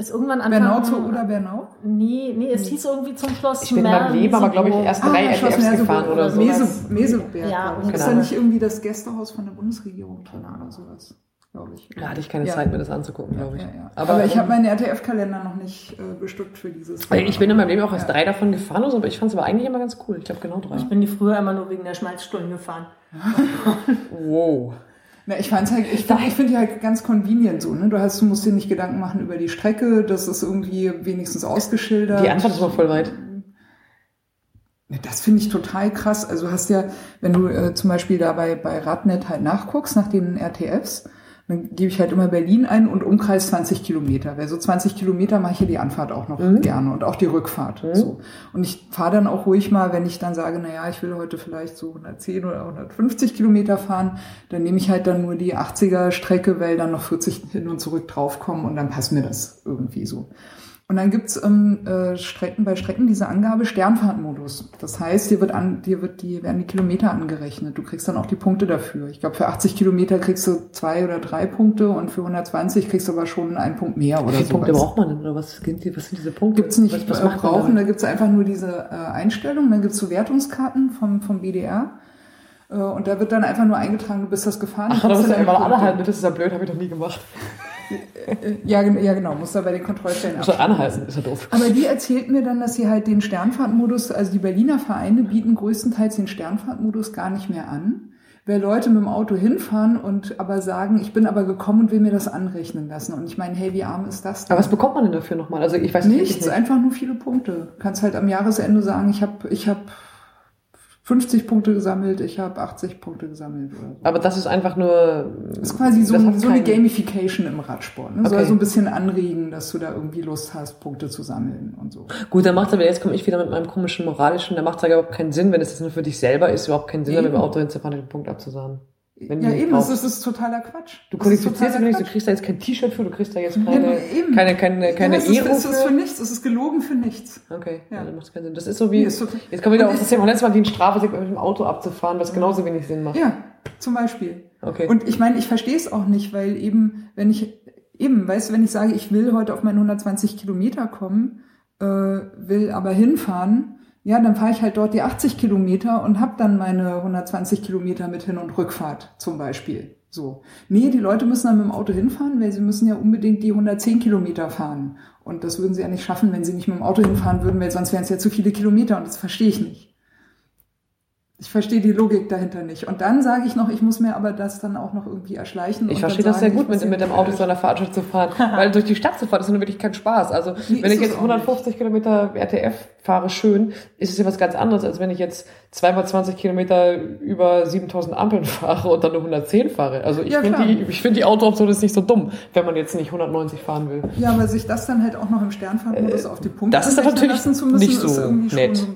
Ist irgendwann Anfang... Bernau zu oder Bernau? Nee, nee, es hieß irgendwie zum Schloss Ich bin in meinem Leben aber, glaube ich, erst drei Ah, RTFs gefahren oder so. Mese, Meseberg. Ja, ich. ist da Ahnung. nicht irgendwie das Gästehaus von der Bundesregierung drin oder sowas? Glaube ich. Da hatte ich keine Ja. Zeit, mir das anzugucken, glaube ich. Ja, ja. Aber, ich habe meinen RTF-Kalender noch nicht äh, bestückt für dieses. Also ich bin in meinem Leben auch erst Ja. drei davon gefahren, und so, aber ich fand es aber eigentlich immer ganz cool. Ich glaube genau drei. Ich bin die früher immer nur wegen der Schmalzstullen gefahren. Wow. Na, ich fand's halt, ich, ich finde die halt ganz convenient so, ne? Du hast, du musst dir nicht Gedanken machen über die Strecke, das ist irgendwie wenigstens ausgeschildert. Die Antwort ist noch voll weit. Ja, Das finde ich total krass. Also du hast ja, wenn du äh, zum Beispiel da bei, bei Radnet halt nachguckst, nach den RTFs, dann gebe ich halt immer Berlin ein und Umkreis 20 Kilometer. Weil so 20 Kilometer mache ich ja die Anfahrt auch noch gerne und auch die Rückfahrt. So. Und ich fahre dann auch ruhig mal, wenn ich dann sage, na ja, ich will heute vielleicht so 110 oder 150 Kilometer fahren, dann nehme ich halt dann nur die 80er Strecke, weil dann noch 40 hin und zurück draufkommen und dann passt mir das irgendwie so. Und dann gibt's ähm, äh, Strecken, bei Strecken diese Angabe Sternfahrtmodus. Das heißt, dir, wird an, dir wird die, werden die Kilometer angerechnet. Du kriegst dann auch die Punkte dafür. Ich glaube, für 80 Kilometer kriegst du zwei oder drei Punkte und für 120 kriegst du aber schon einen Punkt mehr oder so. Wie viele Punkte braucht man denn? Oder was, was sind diese Punkte? Gibt's nicht was, was brauchen. Da gibt's einfach nur diese äh, Einstellung. Dann gibt's so Wertungskarten vom, vom BDR. Äh, und da wird dann einfach nur eingetragen, du bist das gefahren. Ach, da musst du einfach alle halten. Das ist ja blöd, habe ich doch nie gemacht. Ja, ja, genau, muss da bei den Kontrollstellen Muss anhalten, ist ja doof. Aber die erzählt mir dann, dass sie halt den Sternfahrtmodus, also die Berliner Vereine bieten größtenteils den Sternfahrtmodus gar nicht mehr an. Weil Leute mit dem Auto hinfahren und aber sagen, ich bin aber gekommen und will mir das anrechnen lassen. Und ich meine, hey, wie arm ist das denn? Aber was bekommt man denn dafür nochmal? Also ich weiß Nichts, nicht. einfach nur viele Punkte. Du kannst halt am Jahresende sagen, ich habe ich hab 50 Punkte gesammelt, ich habe 80 Punkte gesammelt. Oder so. Aber das ist einfach nur. Das ist quasi so, so eine Gamification im Radsport. Ne? Okay. Soll so ein bisschen anregen, dass du da irgendwie Lust hast, Punkte zu sammeln und so. Gut, dann macht aber jetzt komme ich wieder mit meinem komischen moralischen, da macht es ja überhaupt keinen Sinn, wenn es nur für dich selber ist, überhaupt keinen Sinn, Eben. mit dem Auto hinzufahren, den Punkt abzusagen. Wenn ja, eben, das ist, das ist totaler Quatsch. Du qualifizierst dich nicht, du kriegst da jetzt kein T-Shirt für, du kriegst da jetzt keine, ja, keine, keine, keine ja, Ehre ist, für. Es ist für nichts, es ist gelogen für nichts. Okay, ja. ja dann macht keinen Sinn. Das ist so wie, nee, ist so, jetzt kommen wir wieder auf das Thema, letztes Mal wie ein Strafe, mit dem Auto abzufahren, was genauso wenig Sinn macht. Ja, zum Beispiel. Okay. Und ich meine, ich verstehe es auch nicht, weil eben, wenn ich, eben, weißt du, wenn ich sage, ich will heute auf meine 120 Kilometer kommen, äh, will aber hinfahren, ja, dann fahre ich halt dort die 80 Kilometer und habe dann meine 120 Kilometer mit Hin- und Rückfahrt zum Beispiel. So. Nee, die Leute müssen dann mit dem Auto hinfahren, weil sie müssen ja unbedingt die 110 Kilometer fahren. Und das würden sie ja nicht schaffen, wenn sie nicht mit dem Auto hinfahren würden, weil sonst wären es ja zu viele Kilometer und das verstehe ich nicht. Ich verstehe die Logik dahinter nicht. Und dann sage ich noch, ich muss mir aber das dann auch noch irgendwie erschleichen. Ich verstehe das sehr gut, mit, mit dem Auto zu einer Veranstaltung zu fahren. weil durch die Stadt zu fahren, ist nur wirklich kein Spaß. Also nee, wenn ich jetzt 150 nicht. Kilometer RTF fahre, schön, ist es ja was ganz anderes, als wenn ich jetzt zweimal 20 Kilometer über 7000 Ampeln fahre und dann nur 110 fahre. Also ich ja, finde die, ich finde die Autooption ist nicht so dumm, wenn man jetzt nicht 190 fahren will. Ja, aber sich das dann halt auch noch im Sternfahrtmodus äh, auf die Punkte das ist natürlich müssen, nicht so nett. So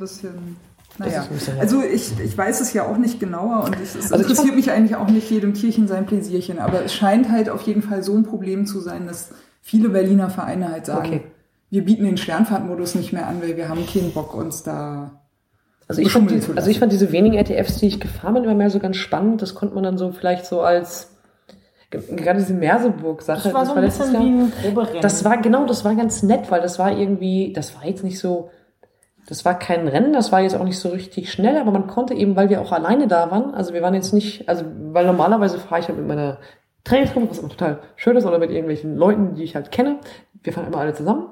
naja, also ich, ich weiß es ja auch nicht genauer und es, es also interessiert mich eigentlich auch nicht jedem Tierchen sein Pläsierchen, aber es scheint halt auf jeden Fall so ein Problem zu sein, dass viele Berliner Vereine halt sagen, okay. wir bieten den Sternfahrtmodus nicht mehr an, weil wir haben keinen Bock, uns da also ich, fand die, also ich fand diese wenigen RTFs, die ich gefahren bin, immer mehr so ganz spannend. Das konnte man dann so vielleicht so als gerade diese Merseburg-Sache. Das war so das war ein bisschen Jahr, wie ein Proberennen. Das war genau, das war ganz nett, weil das war irgendwie, das war jetzt nicht so das war kein Rennen, das war jetzt auch nicht so richtig schnell, aber man konnte eben, weil wir auch alleine da waren, also wir waren jetzt nicht, also weil normalerweise fahre ich halt mit meiner Trainingsgruppe, was immer total schön ist, oder mit irgendwelchen Leuten, die ich halt kenne. Wir fahren immer alle zusammen.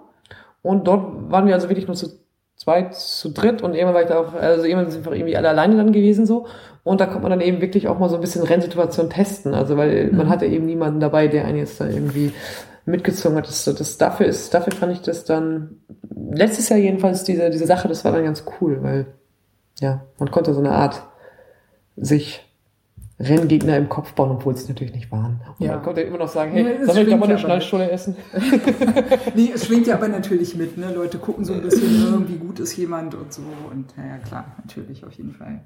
Und dort waren wir also wirklich nur zu zweit, zu dritt und irgendwann war ich da auch, also irgendwann sind wir irgendwie alle alleine dann gewesen so. Und da konnte man dann eben wirklich auch mal so ein bisschen Rennsituation testen. Also weil mhm. man hatte eben niemanden dabei, der einen jetzt da irgendwie mitgezogen hat. Das, das, dafür ist, dafür fand ich das dann, letztes Jahr jedenfalls, diese, diese Sache, das war dann ganz cool, weil, ja, man konnte so eine Art sich Renngegner im Kopf bauen, obwohl sie natürlich nicht waren. Und ja. man konnte immer noch sagen, hey, nee, soll ich doch mal eine Schnallstulle essen? nee, es schwingt ja aber natürlich mit, ne? Leute gucken so ein bisschen, wie gut ist jemand und so. Und ja, klar, natürlich, auf jeden Fall.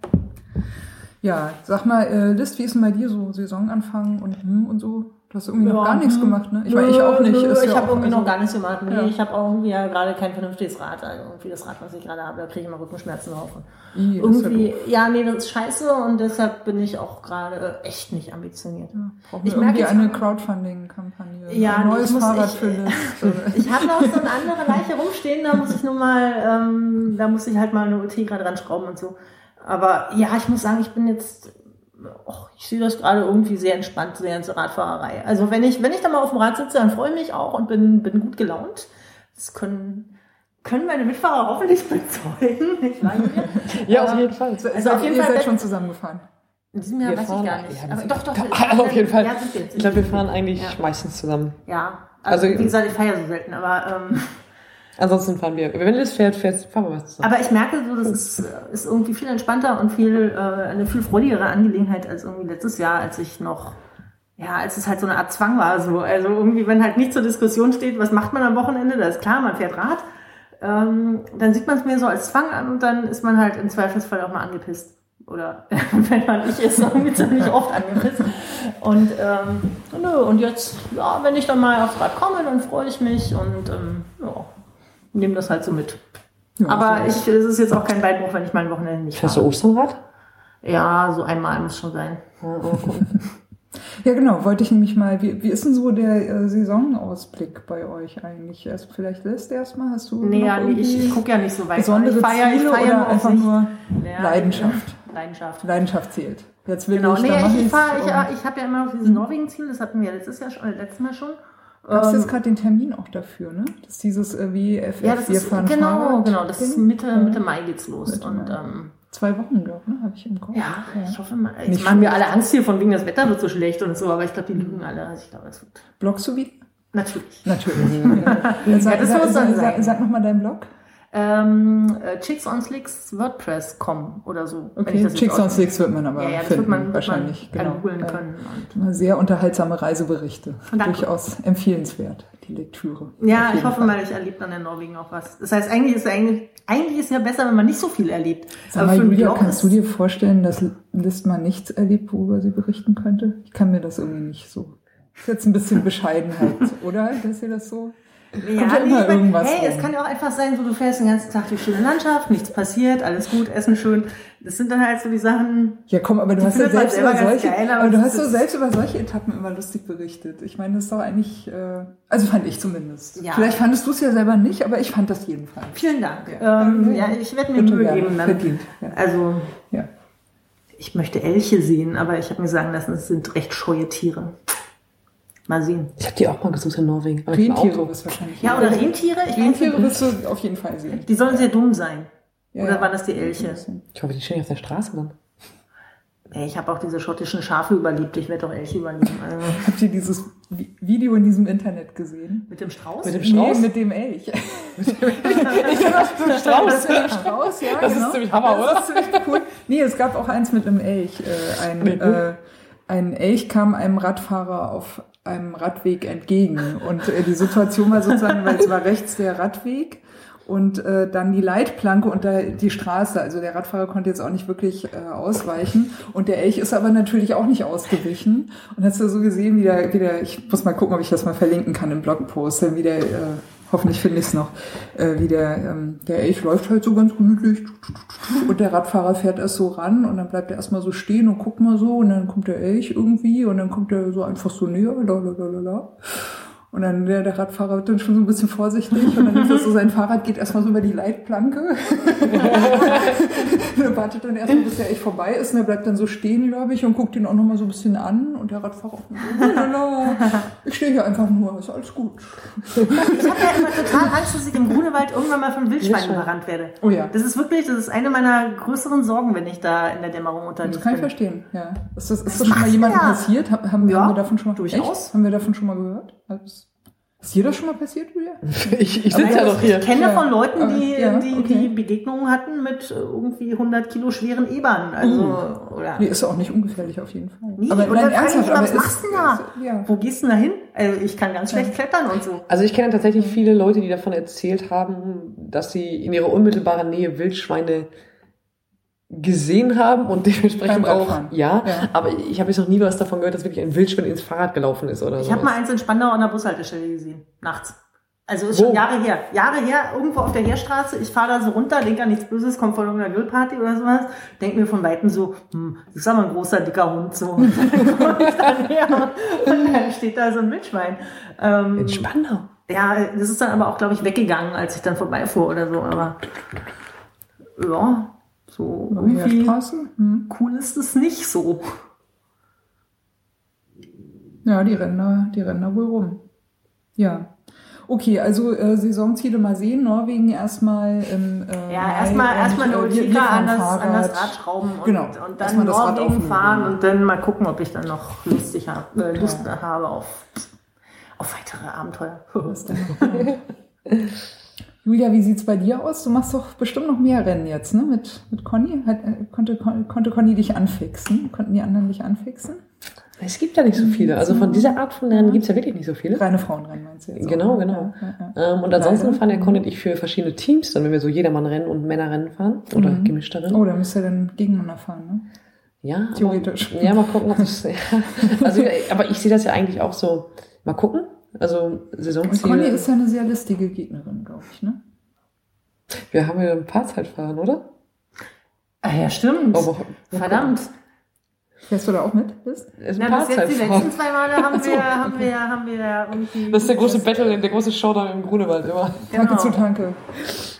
Ja, sag mal, äh, List, wie ist denn bei dir so Saisonanfang und hm und so? Du hast irgendwie ja, noch gar nichts gemacht, ne? Ich, nö, ich auch nicht. Nö, ich ja habe irgendwie also, noch gar nichts gemacht. Nee, ja. ich habe auch irgendwie ja gerade kein vernünftiges Rad. Also irgendwie das Rad, was ich gerade habe, da kriege ich immer Rückenschmerzen drauf. I, irgendwie, ja, nee, das ist scheiße und deshalb bin ich auch gerade echt nicht ambitioniert. Ja, ich merke eine Crowdfunding-Kampagne. Ja, ein neues muss, Fahrrad ich, für List. ich habe noch so eine andere Leiche rumstehen, da muss ich nur mal, ähm, da muss ich halt mal eine UT gerade dran schrauben und so. Aber ja, ich muss sagen, ich bin jetzt, och, ich sehe das gerade irgendwie sehr entspannt, die ganze Radfahrerei. Also wenn ich, wenn ich da mal auf dem Rad sitze, dann freue ich mich auch und bin, bin gut gelaunt. Das können, können meine Mitfahrer hoffentlich bezeugen. Ich meine, ja, auf jeden Fall. Also, also auf jeden ihr Fall seid schon zusammengefahren. In diesem Jahr wir weiß fahren, ich gar nicht. Ja, aber doch, doch. doch auf jeden Fall. Ja, ich glaube, wir fahren eigentlich ja. meistens zusammen. Ja, also, also wie gesagt, ich feiere so selten, aber ähm, Ansonsten fahren wir, wenn das fährt, fährt, fahren wir was zusammen. Aber ich merke so, das ist, ist irgendwie viel entspannter und viel, äh, eine viel freudigere Angelegenheit als irgendwie letztes Jahr, als ich noch, ja, als es halt so eine Art Zwang war, so. Also irgendwie, wenn halt nicht zur Diskussion steht, was macht man am Wochenende, da ist klar, man fährt Rad, ähm, dann sieht man es mir so als Zwang an und dann ist man halt im Zweifelsfall auch mal angepisst. Oder wenn man nicht ist, irgendwie ziemlich oft angepisst. Und ähm, nö, und jetzt, ja, wenn ich dann mal aufs Rad komme, dann freue ich mich und ähm, ja nehme das halt so mit. Ja, Aber ich, es ist jetzt auch kein Beinbruch, wenn ich mal ein Wochenende nicht Fährst du. Osternrad? Ja, so einmal muss schon sein. Ja, genau, wollte ich nämlich mal, wie, wie ist denn so der äh, Saisonausblick bei euch eigentlich? Erst vielleicht lässt erstmal, hast du Nee, ja, nee, ich, ich gucke ja nicht so weit. besondere ich feier, ich feier oder einfach nur Ja, Leidenschaft? Leidenschaft. Leidenschaft zählt. Jetzt will Genau, ich, nee, ich, ich, fahr, ich, ich habe ja immer noch dieses Norwegen-Ziel, das hatten wir letztes Jahr schon, äh, letztes Mal schon. Gab's Ähm, jetzt gerade den Termin auch dafür, ne? Das ist dieses äh, wie FF, ja, das ist, genau, genau, das ist. Mitte, Ja. Mitte Mai geht's los. Mitte und Mai. ähm, Zwei Wochen, glaube ich, ne? Habe ich im Kopf. ja, ich hoffe mal, jetzt Nicht machen wir alle Angst hier von wegen, das Wetter wird so schlecht und so, aber ich glaube, die lügen alle. Also ich glaube, es wird. Bloggst du wieder? Natürlich. Natürlich. ja, sag, das sag, muss dann sag, sag, sein. sag nochmal deinen Blog. Ähm, äh, Chicks on Slicks WordPress.com oder so. Okay, Chicks on. Slicks wird man aber Ja, ja, finden, wird man, wahrscheinlich. man genau. googeln können. Und Sehr unterhaltsame Reiseberichte. Durchaus empfehlenswert, die Lektüre. Ja, ich hoffe Fall. mal, ich erlebe dann in Norwegen auch was. Das heißt, eigentlich ist eigentlich, eigentlich ist ja besser, wenn man nicht so viel erlebt. Sag mal, Julia, kannst du dir vorstellen, dass List mal nichts erlebt, worüber sie berichten könnte? Ich kann mir das irgendwie nicht so. Das ist jetzt ein bisschen Bescheidenheit, oder? Dass ihr das so. Ja, Kommt ja immer ich mein, irgendwas Hey, rum. es kann ja auch einfach sein, so du fährst den ganzen Tag durch schöne Landschaft, nichts passiert, alles gut, Essen schön. Das sind dann halt so die Sachen. Ja, komm, aber du hast ja selbst über solche, geil, aber aber du hast so selbst über solche Etappen immer lustig berichtet. Ich meine, das ist doch eigentlich, äh, also fand ich zumindest. Ja. Vielleicht fandest du es ja selber nicht, aber ich fand das jedenfalls. Vielen Dank. Ja. Ähm, Ja, ich werde mir Mühe geben. Dann. Verdient, ja. Also Ja. ich möchte Elche sehen, aber ich habe mir sagen lassen, es sind recht scheue Tiere. Mal sehen. Ich habe die auch mal gesucht in Norwegen. Aber ich Rentiere du wahrscheinlich. Ja, oder Rentiere? Ich Rentiere wirst du auf jeden Fall sehen. Die sollen sehr dumm sein. Ja, oder waren das die Elche? Ich hoffe, die stehen nicht auf der Straße dann. Ey, ich habe auch diese schottischen Schafe überlebt. Ich werde auch Elche überleben. Also, Habt ihr dieses Vi- Video in diesem Internet gesehen? mit dem Strauß? Mit dem Strauß? Nee, mit dem Elch. Strauß. Das mit dem Strauß, ja, Das genau. ist ziemlich Hammer, oder? Das ist ziemlich cool. Nee, es gab auch eins mit einem Elch. Äh, ein, äh, ein Elch kam einem Radfahrer auf einem Radweg entgegen. Und äh, die Situation war sozusagen, weil es war rechts der Radweg und äh, dann die Leitplanke und da die Straße. Also der Radfahrer konnte jetzt auch nicht wirklich äh, ausweichen. Und der Elch ist aber natürlich auch nicht ausgewichen. Und hast du so gesehen, wie der, wie der, ich muss mal gucken, ob ich das mal verlinken kann im Blogpost, wie der, äh, hoffentlich finde ich es noch, äh, wie der, ähm, der Elch läuft halt so ganz gemütlich. Und der Radfahrer fährt erst so ran und dann bleibt er erstmal so stehen und guckt mal so und dann kommt der Elch irgendwie und dann kommt er so einfach so näher, lalalala. Und dann der, der Radfahrer wird dann schon so ein bisschen vorsichtig und dann ist das so, sein Fahrrad geht erstmal so über die Leitplanke. er wartet dann erstmal, bis der Elch vorbei ist und er bleibt dann so stehen, glaube ich, und guckt ihn auch nochmal so ein bisschen an und der Radfahrer auch so, ich stehe hier einfach nur, ist alles gut. Ich habe ja immer total Angst, dass ich im Grunewald irgendwann mal von Wildschweinen Wildschwein. überrannt werde. Oh ja. Das ist wirklich, das ist eine meiner größeren Sorgen, wenn ich da in der Dämmerung unterwegs Das kann ich bin. verstehen, ja. Ist das, ist das schon mal jemandem ja. passiert? Haben, haben, Ja, haben wir davon schon mal durchaus. Echt? Haben wir davon schon mal gehört? Ist ist dir das schon mal passiert, Julia? Ich, ich sitze ja doch hier. Ich kenne Ja. von Leuten, die, Ja, die, okay. die Begegnungen hatten mit irgendwie 100 Kilo schweren Ebern. Also, oder. Nee, ist auch nicht ungefährlich auf jeden Fall. Nee, aber und nein, dann frage ich ernsthaft, was ist- machst du denn da? ist- Ja. Wo gehst du denn da hin? Also, ich kann ganz schlecht klettern und so. Also ich kenne tatsächlich viele Leute, die davon erzählt haben, dass sie in ihrer unmittelbaren Nähe Wildschweine gesehen haben und dementsprechend auch, ja, Ja. aber ich habe jetzt noch nie was davon gehört, dass wirklich ein Wildschwein ins Fahrrad gelaufen ist oder Ich so. habe mal eins in Spandau an der Bushaltestelle gesehen, nachts. Also ist Wo? schon Jahre her. Jahre her, irgendwo auf der Heerstraße. Ich fahre da so runter, denke an nichts Böses, kommt von irgendeiner Grillparty oder sowas. Denk mir von Weitem so, hm, das ist aber ein großer, dicker Hund. So. Und dann komme ich und dann steht da so ein Wildschwein. Ähm, in Spandau. ja, das ist dann aber auch, glaube ich, weggegangen, als ich dann vorbeifuhr oder so. Aber ja, so irgendwie? Hm. cool ist es nicht so. Ja, die rennen da, die rennen da wohl rum. Ja. Okay, also äh, Saisonziele mal sehen. Norwegen erstmal im äh, Ja, erstmal erstmal eine Utika fahren an das, an das. Rad schrauben und, Genau, und dann Norwegen fahren und dann mal gucken, ob ich dann noch lustig hab, äh, Lust habe auf, auf weitere Abenteuer. Julia, wie sieht's bei dir aus? Du machst doch bestimmt noch mehr Rennen jetzt, ne? Mit, mit Conny? Hat, äh, konnte, konnte Conny dich anfixen? Konnten die anderen dich anfixen? Es gibt ja nicht so viele. Also von dieser Art von Rennen gibt es ja wirklich nicht so viele. Reine Frauenrennen meinst du jetzt? auch, Genau, ne? genau. Ja, ja, ja. Ähm, und ansonsten fahren ja Conny und ich für verschiedene Teams, dann wenn wir so Jedermann-Rennen und Männerrennen fahren oder Mhm. gemischte Rennen. Oh, da müsst ihr dann gegeneinander fahren, ne? Ja, Theoretisch. Aber, ja, mal gucken, ob es. Ja. Also, aber ich sehe das ja eigentlich auch so. Mal gucken. Also Und Conny Saisonziele. ist ja eine sehr listige Gegnerin, glaube ich, ne? Wir haben ja ein Paarzeitfahren, oder? Ah ja, stimmt. Aber- Verdammt. Fährst du da auch mit? Ist ein Ja, bis jetzt die letzten zwei Male haben wir, haben wir, haben wir irgendwie. Das ist der große Battle, der große Showdown im Grunewald immer. Tanke Genau. zu Tanke.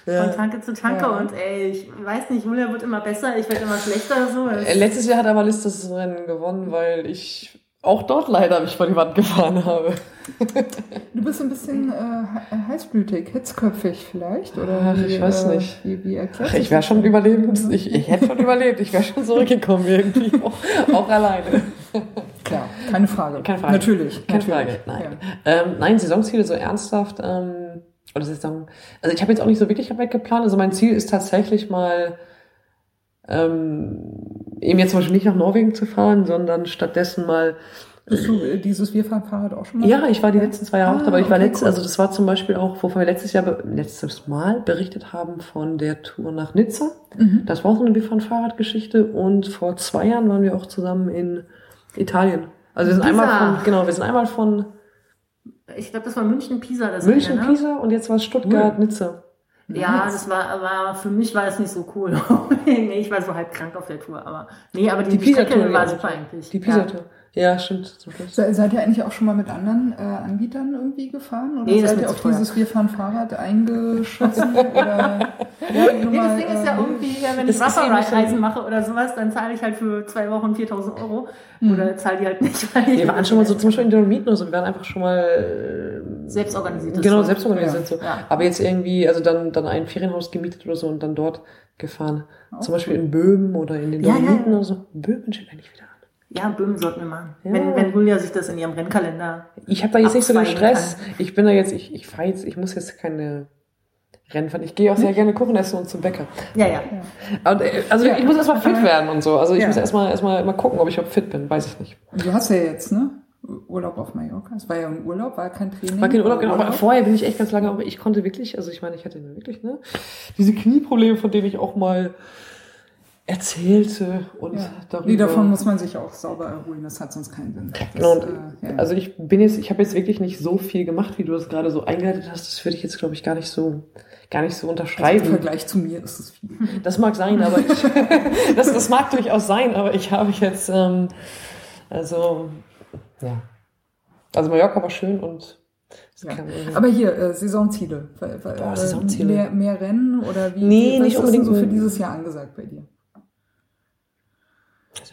Von Tanke zu Tanke Ja. und ey, ich weiß nicht, Julia wird immer besser, ich werde immer schlechter so. Äh, Letztes Jahr hat aber Liz das Rennen gewonnen, weil ich auch dort leider mich vor die Wand gefahren habe. Du bist ein bisschen äh, he- heißblütig, hitzköpfig vielleicht? Oder Ach, wie, ich weiß äh, nicht. Wie, wie Ach, ich wäre schon überlebend. Ich, ich hätte schon überlebt. Ich wäre schon zurückgekommen irgendwie. Auch, auch alleine. Klar, keine Frage. Keine Frage. Natürlich. Keine natürlich. Frage. Nein. Ja. Ähm, nein, Saisonziele so ernsthaft. Ähm, oder Saison. Also ich habe jetzt auch nicht so wirklich weit geplant. Also mein Ziel ist tatsächlich mal ähm, eben jetzt zum Beispiel nicht nach Norwegen zu fahren, sondern stattdessen mal Bist du äh, dieses Wir fahren Fahrrad auch schon mal? Ja, ich war die letzten zwei Jahre auch Ah, dabei. Ich war okay, letzt, cool. also das war zum Beispiel auch, wovon wir letztes Jahr, letztes Mal berichtet haben von der Tour nach Nizza. Mhm. Das war auch so eine Wir fahren Fahrradgeschichte und vor zwei Jahren waren wir auch zusammen in Italien. Also wir sind Pisa. einmal von, genau, wir sind einmal von Ich glaube, das war München, Pisa. Das München, eine, ne? Pisa und jetzt war es Stuttgart, Nizza. Ja, Nice. das war, aber für mich war es nicht so cool. nee, ich war so halb krank auf der Tour, aber nee, aber die, Die Pisa-Tour, war ja. super eigentlich. Die Pisa-Tour. Ja. Stimmt. Zum Schluss. Se- Seid ihr eigentlich auch schon mal mit anderen äh, Anbietern irgendwie gefahren? Oder Nee, seid ihr auf dieses Wir fahren Fahrrad eingeschossen? oder, ja, Nee, das Ding ist ja äh, irgendwie, ja, wenn ich eben Wasserreisen mache oder sowas, dann zahle ich halt für zwei Wochen 4000 Euro. Oder zahle die halt nicht. Weil ich Wir waren schon mal so zum Beispiel in Dolomiten oder so, wir waren einfach schon mal äh, selbst organisiert. Genau, selbst organisiert Ja. so. Ja. Aber jetzt irgendwie, also dann, dann ein Ferienhaus gemietet oder so und dann dort gefahren. Zum Beispiel in Böhmen oder in den Ja, ja, Dolomiten ja. oder so. Böhmen steht eigentlich wieder. Ja, Böhmen sollten wir machen. Ja. Wenn, wenn Julia sich das in ihrem Rennkalender. Ich habe da jetzt nicht so den Stress. Ich bin da jetzt, ich, ich fahre jetzt, ich muss jetzt keine Rennen fahren. Ich gehe auch sehr gerne Kuchen essen und zum Bäcker. Ja, ja. Und, äh, also Ja. ich muss erstmal fit werden und so. Also ich Ja. muss erstmal erstmal mal gucken, ob ich überhaupt fit bin. Weiß ich nicht. Und du hast ja jetzt, ne? Urlaub auf Mallorca. Es war ja ein Urlaub, war kein Training. War kein Urlaub, genau. Aber vorher bin ich echt ganz lange, aber ich konnte wirklich, also ich meine, ich hatte wirklich, ne, diese Knieprobleme, von denen ich auch mal erzählte und Ja. darüber. Nee, davon muss man sich auch sauber erholen, das hat sonst keinen Sinn. Genau, und, äh, ja. Also ich bin jetzt, ich habe jetzt wirklich nicht so viel gemacht, wie du das gerade so eingeleitet hast. Das würde ich jetzt, glaube ich, gar nicht so, gar nicht so also Im unterschreiben. Vergleich zu mir ist es viel. Das mag sein, aber ich, das, das mag durchaus sein, aber ich habe jetzt, ähm, also, ja. Also Mallorca war schön und Ja. Aber hier, äh, Saisonziele. Boah, äh, Saisonziele. Mehr, mehr Rennen oder wie? Nee, nicht unbedingt so für dieses Jahr angesagt bei dir?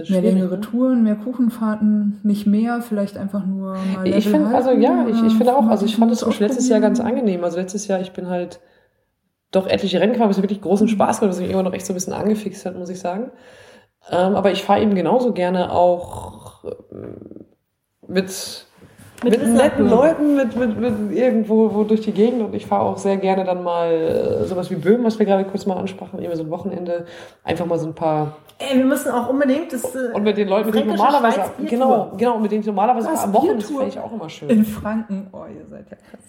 Mehr längere ne? Touren, mehr Kuchenfahrten, nicht mehr, vielleicht einfach nur mal Ich finde, also ja, ich, ich finde auch, also ich fand zum Beispiel letztes Jahr ganz angenehm. Also letztes Jahr, ich bin halt doch etliche Rennen gefahren, was mir wirklich großen Spaß gemacht, was mich immer noch echt so ein bisschen angefixt hat, muss ich sagen. Ähm, aber ich fahre eben genauso gerne auch ähm, mit, mit, Mit netten. Leuten, mit, mit, mit irgendwo wo durch die Gegend und ich fahre auch sehr gerne dann mal äh, sowas wie Böhmen, was wir gerade kurz mal ansprachen, irgendwie so ein Wochenende, einfach mal so ein paar Ey, wir müssen auch unbedingt das. äh, und mit den Leuten, mit denen normalerweise Schweiz genau, genau, und mit denen ich normalerweise Was, am Wochenende das fände ich auch immer schön. In Franken, oh, ihr seid ja krass.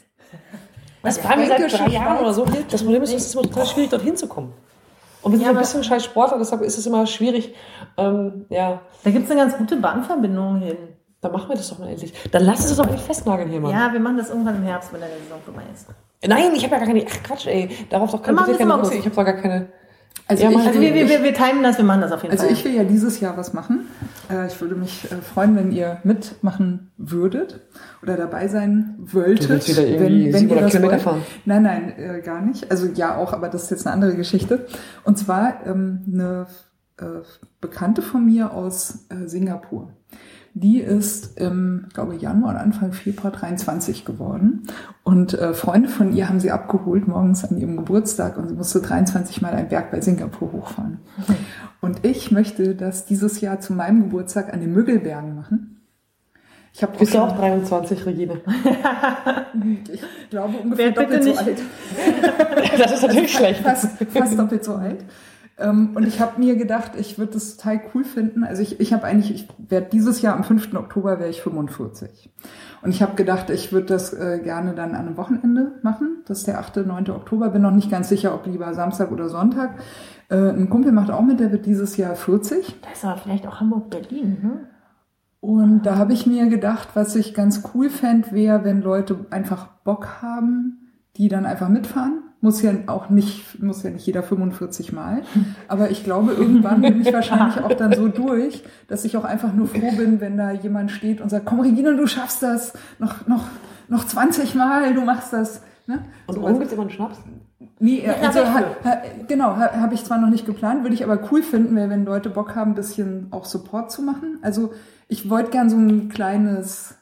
Das fahren wir seit drei Jahren oder so. Das Problem ist, es ist immer total schwierig, dorthin zu kommen. Und wir sind Ja, ein bisschen scheiß Sportler, deshalb ist es immer schwierig. Ähm, ja, Da gibt es eine ganz gute Bahnverbindung hin. dann machen wir das doch mal endlich. Dann lass uns das doch endlich festnageln hier, Mann. Ja, wir machen das irgendwann im Herbst, wenn der Saison vorbei ist. Nein, ich habe ja gar keine. Ach Quatsch, ey. Darauf doch keine, es. Ich habe doch gar keine. Also, Ja, Also wir, wir, wir, wir timen das, wir machen das auf jeden also Fall. ich will ja dieses Jahr was machen. Äh, ich würde mich äh, freuen, wenn ihr mitmachen würdet oder dabei sein wolltet. Du wieder irgendwie 700 Kilometer fahren. Nein, nein, äh, gar nicht. Also ja auch, aber das ist jetzt eine andere Geschichte. Und zwar ähm, eine äh, Bekannte von mir aus äh, Singapur. Die ist im, glaube Januar oder Anfang Februar 23 geworden. Und äh, Freunde von ihr haben sie abgeholt morgens an ihrem Geburtstag und sie musste 23 Mal einen Berg bei Singapur hochfahren. Und ich möchte das dieses Jahr zu meinem Geburtstag an den Müggelbergen machen. Ich habe Bist du auch 23, Regine? ich glaube ungefähr Wer doppelt so alt. Das ist natürlich schlecht. Fast, fast doppelt so alt. Ähm, und ich habe mir gedacht, ich würde das total cool finden. Also ich, ich habe eigentlich, ich werde dieses Jahr am 5. Oktober wäre ich 45. Und ich habe gedacht, ich würde das äh, gerne dann an einem Wochenende machen. Das ist der 8., 9. Oktober. Bin noch nicht ganz sicher, ob lieber Samstag oder Sonntag. Äh, ein Kumpel macht auch mit, der wird dieses Jahr 40. das ist aber vielleicht auch Hamburg-Berlin. Ne? Und da habe ich mir gedacht, was ich ganz cool fände, wäre, wenn Leute einfach Bock haben, die dann einfach mitfahren. Muss ja auch nicht, muss ja nicht jeder 45 Mal. Aber ich glaube, irgendwann bin ich wahrscheinlich auch dann so durch, dass ich auch einfach nur froh bin, wenn da jemand steht und sagt, komm Regina, du schaffst das. Noch, noch, noch 20 Mal, du machst das. Ne? Und So, oben gibt's immer einen Schnaps? Nee, Ja, also ha, ha, genau, ha, habe ich zwar noch nicht geplant, würde ich aber cool finden, weil wenn Leute Bock haben, ein bisschen auch Support zu machen. Also ich wollte gern so ein kleines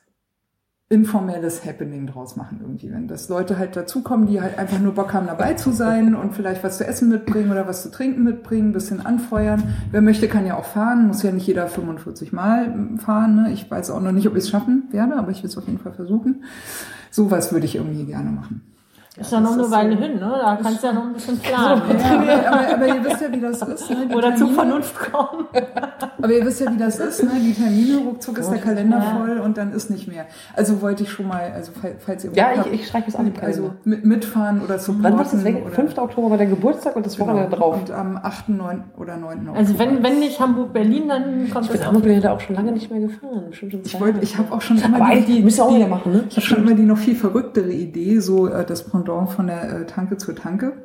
informelles Happening draus machen irgendwie, wenn das Leute halt dazukommen, die halt einfach nur Bock haben dabei zu sein und vielleicht was zu essen mitbringen oder was zu trinken mitbringen, bisschen anfeuern. Wer möchte, kann ja auch fahren, muss ja nicht jeder 45 Mal fahren. Ne? Ich weiß auch noch nicht, ob ich es schaffen werde, aber ich will es auf jeden Fall versuchen. Sowas würde ich irgendwie gerne machen. Ist ja noch eine Weile so- hin, ne? Da kannst du ja noch ein bisschen planen. Ja, aber, aber, ihr wisst ja, wie das ist. Ne? Die Oder zu Termine- Vernunft kommen. Aber ihr wisst ja, wie das ist, ne? Die Termine, ruckzuck ist der Kalender Ja. voll und dann ist nicht mehr. Also wollte ich schon mal, also fall- falls ihr Ja, ich, ich streiche das an also Kalender. mit, mitfahren oder supporten. Wann wird das weg? oder- 5. Oktober war der Geburtstag und das Wochenende Genau. drauf. Und am 8., 9. oder 9. Oktober. Also wenn, wenn nicht Hamburg-Berlin, dann kommt Ich bin das Hamburg bin ja da auch schon lange nicht mehr gefahren. Bestimmt schon ich wollte, ich habe auch schon immer die, wir auch wieder machen, ne? Ich habe schon immer die noch viel verrücktere Idee, so äh, das Pendant von der äh, Tanke zur Tanke.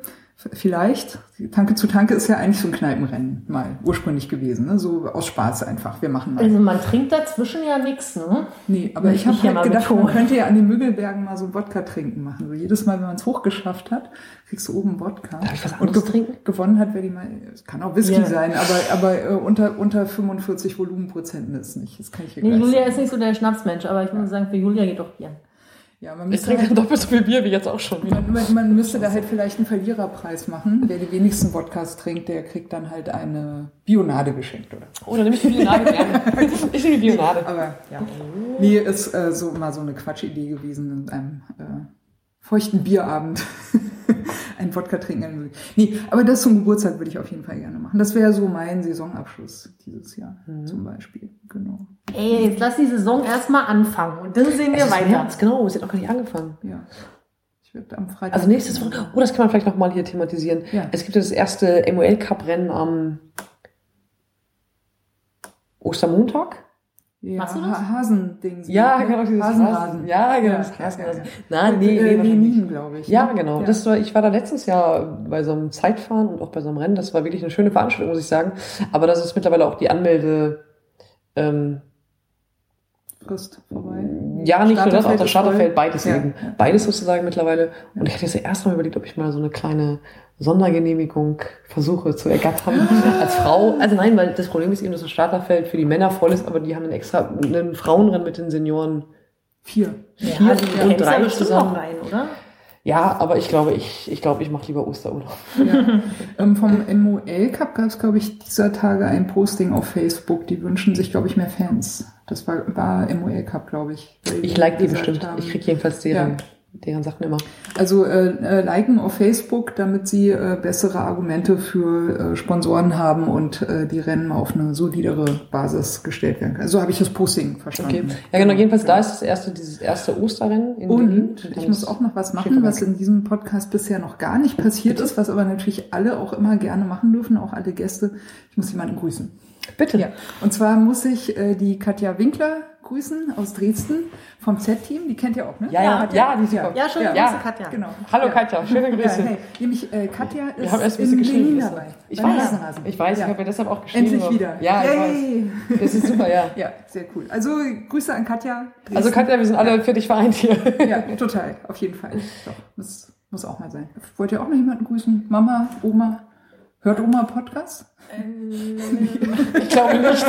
Vielleicht. Tanke zu Tanke ist ja eigentlich so ein Kneipenrennen mal ursprünglich gewesen, ne? so aus Spaß einfach. Wir machen mal. Also man trinkt dazwischen ja nichts, ne? Nee, aber ich habe ich hier halt gedacht, man könnte ja an den Müggelbergen mal so Wodka trinken machen. So jedes Mal, wenn man es hochgeschafft hat, kriegst du oben Wodka. Darf ich was Und ge trinken? gewonnen hat, wer die mal, es kann auch Whisky Ja. sein, aber, aber äh, unter, unter 45 Volumenprozenten ist nicht. Das kann ich hier Nee, Julia sagen. ist nicht so der Schnapsmensch, aber ich muss sagen, für Julia geht doch Bier. Ja, man Ich trinke halt, doppelt so viel Bier wie jetzt auch schon wieder. man, man, müsste da halt vielleicht einen Verliererpreis machen. Wer die wenigsten Wodkas trinkt, der kriegt dann halt eine Bionade geschenkt, oder? Oh, dann nehme ich die Bionade gerne. Ich nehme die Bionade. Aber ja. Nee, ist äh, so mal so eine Quatschidee gewesen in einem äh, feuchten Bierabend. ein Wodka trinken. Nee, aber das zum Geburtstag würde ich auf jeden Fall gerne machen. Das wäre so mein Saisonabschluss dieses Jahr zum Beispiel. Genau. Ey, jetzt lass die Saison erstmal anfangen und dann sehen wir Es weiter. März, genau, es hat noch gar nicht angefangen. Ja. Ich werde am Freitag. Also nächstes Woche, oh, das kann man vielleicht noch mal hier thematisieren. Ja. Es gibt ja das erste MOL Cup Rennen am Ostermontag. Ja, Machst du das? Ha- Hasending. Ja, ne? genau, dieses Hasenrasen. Hasen. Ja, genau, Ja, das ja, Hasenrasen. ja, ja. Nein, nee, nee, äh, Lenin, nicht. glaube ich. Ja, ne? genau. Ja. Das war, ich war da letztes Jahr bei so einem Zeitfahren und auch bei so einem Rennen. Das war wirklich eine schöne Veranstaltung, muss ich sagen. Aber das ist mittlerweile auch die Anmelde, ähm, Frist vorbei. ja, nicht nur das, auch das Starterfeld, beides Ja, eben. ja. Beides sozusagen mittlerweile. Und ich hatte jetzt erst mal überlegt, ob ich mal so eine kleine Sondergenehmigung versuche zu ergattern als Frau. Also nein, weil das Problem ist eben, dass das Starterfeld für die Männer voll ist, aber die haben dann extra einen Frauenrennen mit den Senioren. Vier. Vier ja, also du und drei zusammen. rein, oder? Ja, aber ich glaube, ich, ich glaube, ich mache lieber Osterurlaub. Ja. ähm, vom MOL Cup gab es, glaube ich, dieser Tage ein Posting auf Facebook. Die wünschen sich, glaube ich, mehr Fans. Das war, war MOL Cup, glaube ich. Ich like die bestimmt. haben- Ich kriege jedenfalls deren, Ja. Deren Sachen immer. Also äh, äh, liken auf Facebook, damit sie äh, bessere Argumente für äh, Sponsoren haben und äh, die Rennen auf eine solidere Basis gestellt werden können. So habe ich das Posting Okay. verstanden. Ja, genau. Jedenfalls da ist das erste, dieses erste Osterrennen in Berlin. Und ich muss auch noch was machen, was in diesem Podcast bisher noch gar nicht passiert ist, was aber natürlich alle auch immer gerne machen dürfen, auch alle Gäste. Ich muss jemanden grüßen. Bitte. Ja, und zwar muss ich äh, die Katja Winkler grüßen aus Dresden vom Z-Team. Die kennt ihr auch, ne? Ja, ja, Katja? ja, die ist super. Ja, schöne Ja. Grüße, Katja. Genau. Hallo ja. Katja, schöne Grüße. Ja, hey, nämlich äh, Katja ist Wir haben erst ein in bisschen geschrieben. Dabei. Ich weiß, ich weiß, ja. ich habe ja deshalb auch geschrieben. Endlich wieder. Ja, ich Yay. weiß. Das ist super, ja. Ja, sehr cool. Also Grüße an Katja. Dresden. Also Katja, wir sind alle für dich vereint hier. Ja, total. Auf jeden Fall. Doch, das muss auch mal sein. Wollt ihr auch noch jemanden grüßen? Mama, Oma? Hört Oma Podcast? Ich glaube nicht.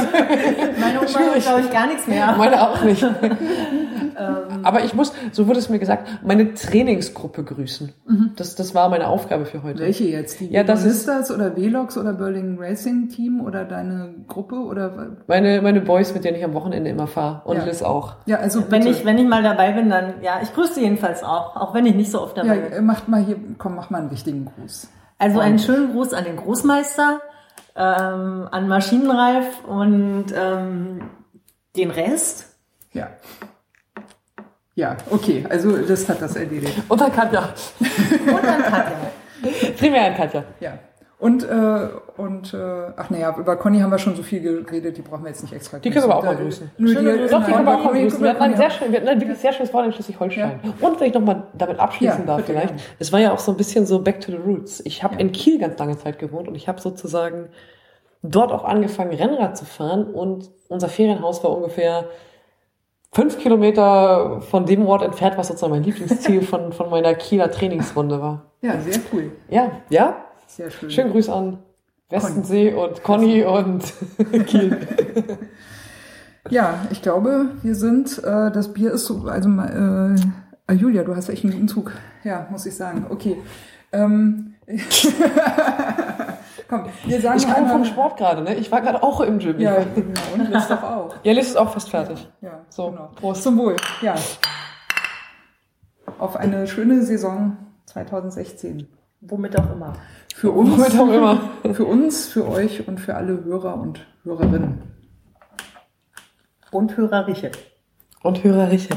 Meine Oma hört, glaube ich, gar nichts mehr. Meine auch nicht. Aber ich muss, so wurde es mir gesagt, meine Trainingsgruppe grüßen. Das, das war meine Aufgabe für heute. Welche jetzt? Die Ja, das ist- Sisters oder Velox oder Berlin Racing Team oder deine Gruppe oder Meine, meine Boys, mit denen ich am Wochenende immer fahre. Und Ja. Liz auch. ja, also Wenn bitte. ich, wenn ich mal dabei bin, dann, ja, ich grüße sie jedenfalls auch, auch wenn ich nicht so oft ja, dabei bin. äh, macht mal hier, komm, mach mal einen richtigen Gruß. Also einen schönen Gruß an den Großmeister, ähm, an Maschinenreif und ähm, den Rest. Ja. Ja, okay, also das hat das erledigt. Und an Katja. Und an Katja. Primär an Katja. Ja. Und, äh, und äh, ach naja, über Conny haben wir schon so viel geredet, die brauchen wir jetzt nicht extra Die können wir aber auch mal grüßen. Die. Doch, die können wir auch mal Conny- grüßen. Wir hatten sehr, schön, wir hatten ein wirklich sehr schönes Wochenende in Schleswig-Holstein. Und wenn ich nochmal damit abschließen Ja, darf bitte vielleicht, gerne. es war ja auch so ein bisschen so back to the roots. Ich habe Ja. in Kiel ganz lange Zeit gewohnt und ich habe sozusagen dort auch angefangen, Rennrad zu fahren und unser Ferienhaus war ungefähr fünf Kilometer von dem Ort entfernt, was sozusagen mein Lieblingsziel von, von meiner Kieler Trainingsrunde war. Ja, sehr cool. Ja, ja, Sehr schön. schönen Grüß an Westensee und Conny und Kiel. Ja, ich glaube, wir sind, äh, das Bier ist so, also äh, Julia, du hast echt einen guten Zug. Ja, muss ich sagen. Okay. Ähm, Komm, wir sagen Ich komme einmal- vom Sport gerade, ne? Ich war gerade auch im Gym. Ja, Ja, genau. Und Liz doch auch. ja Liz ist auch fast fertig. Ja, So, genau. Prost. Zum Wohl. Ja. Auf eine schöne Saison 2016. Womit auch immer. Für uns, Womit auch immer. für uns, für euch und für alle Hörer und Hörerinnen. Und Höreriche. Und Höreriche.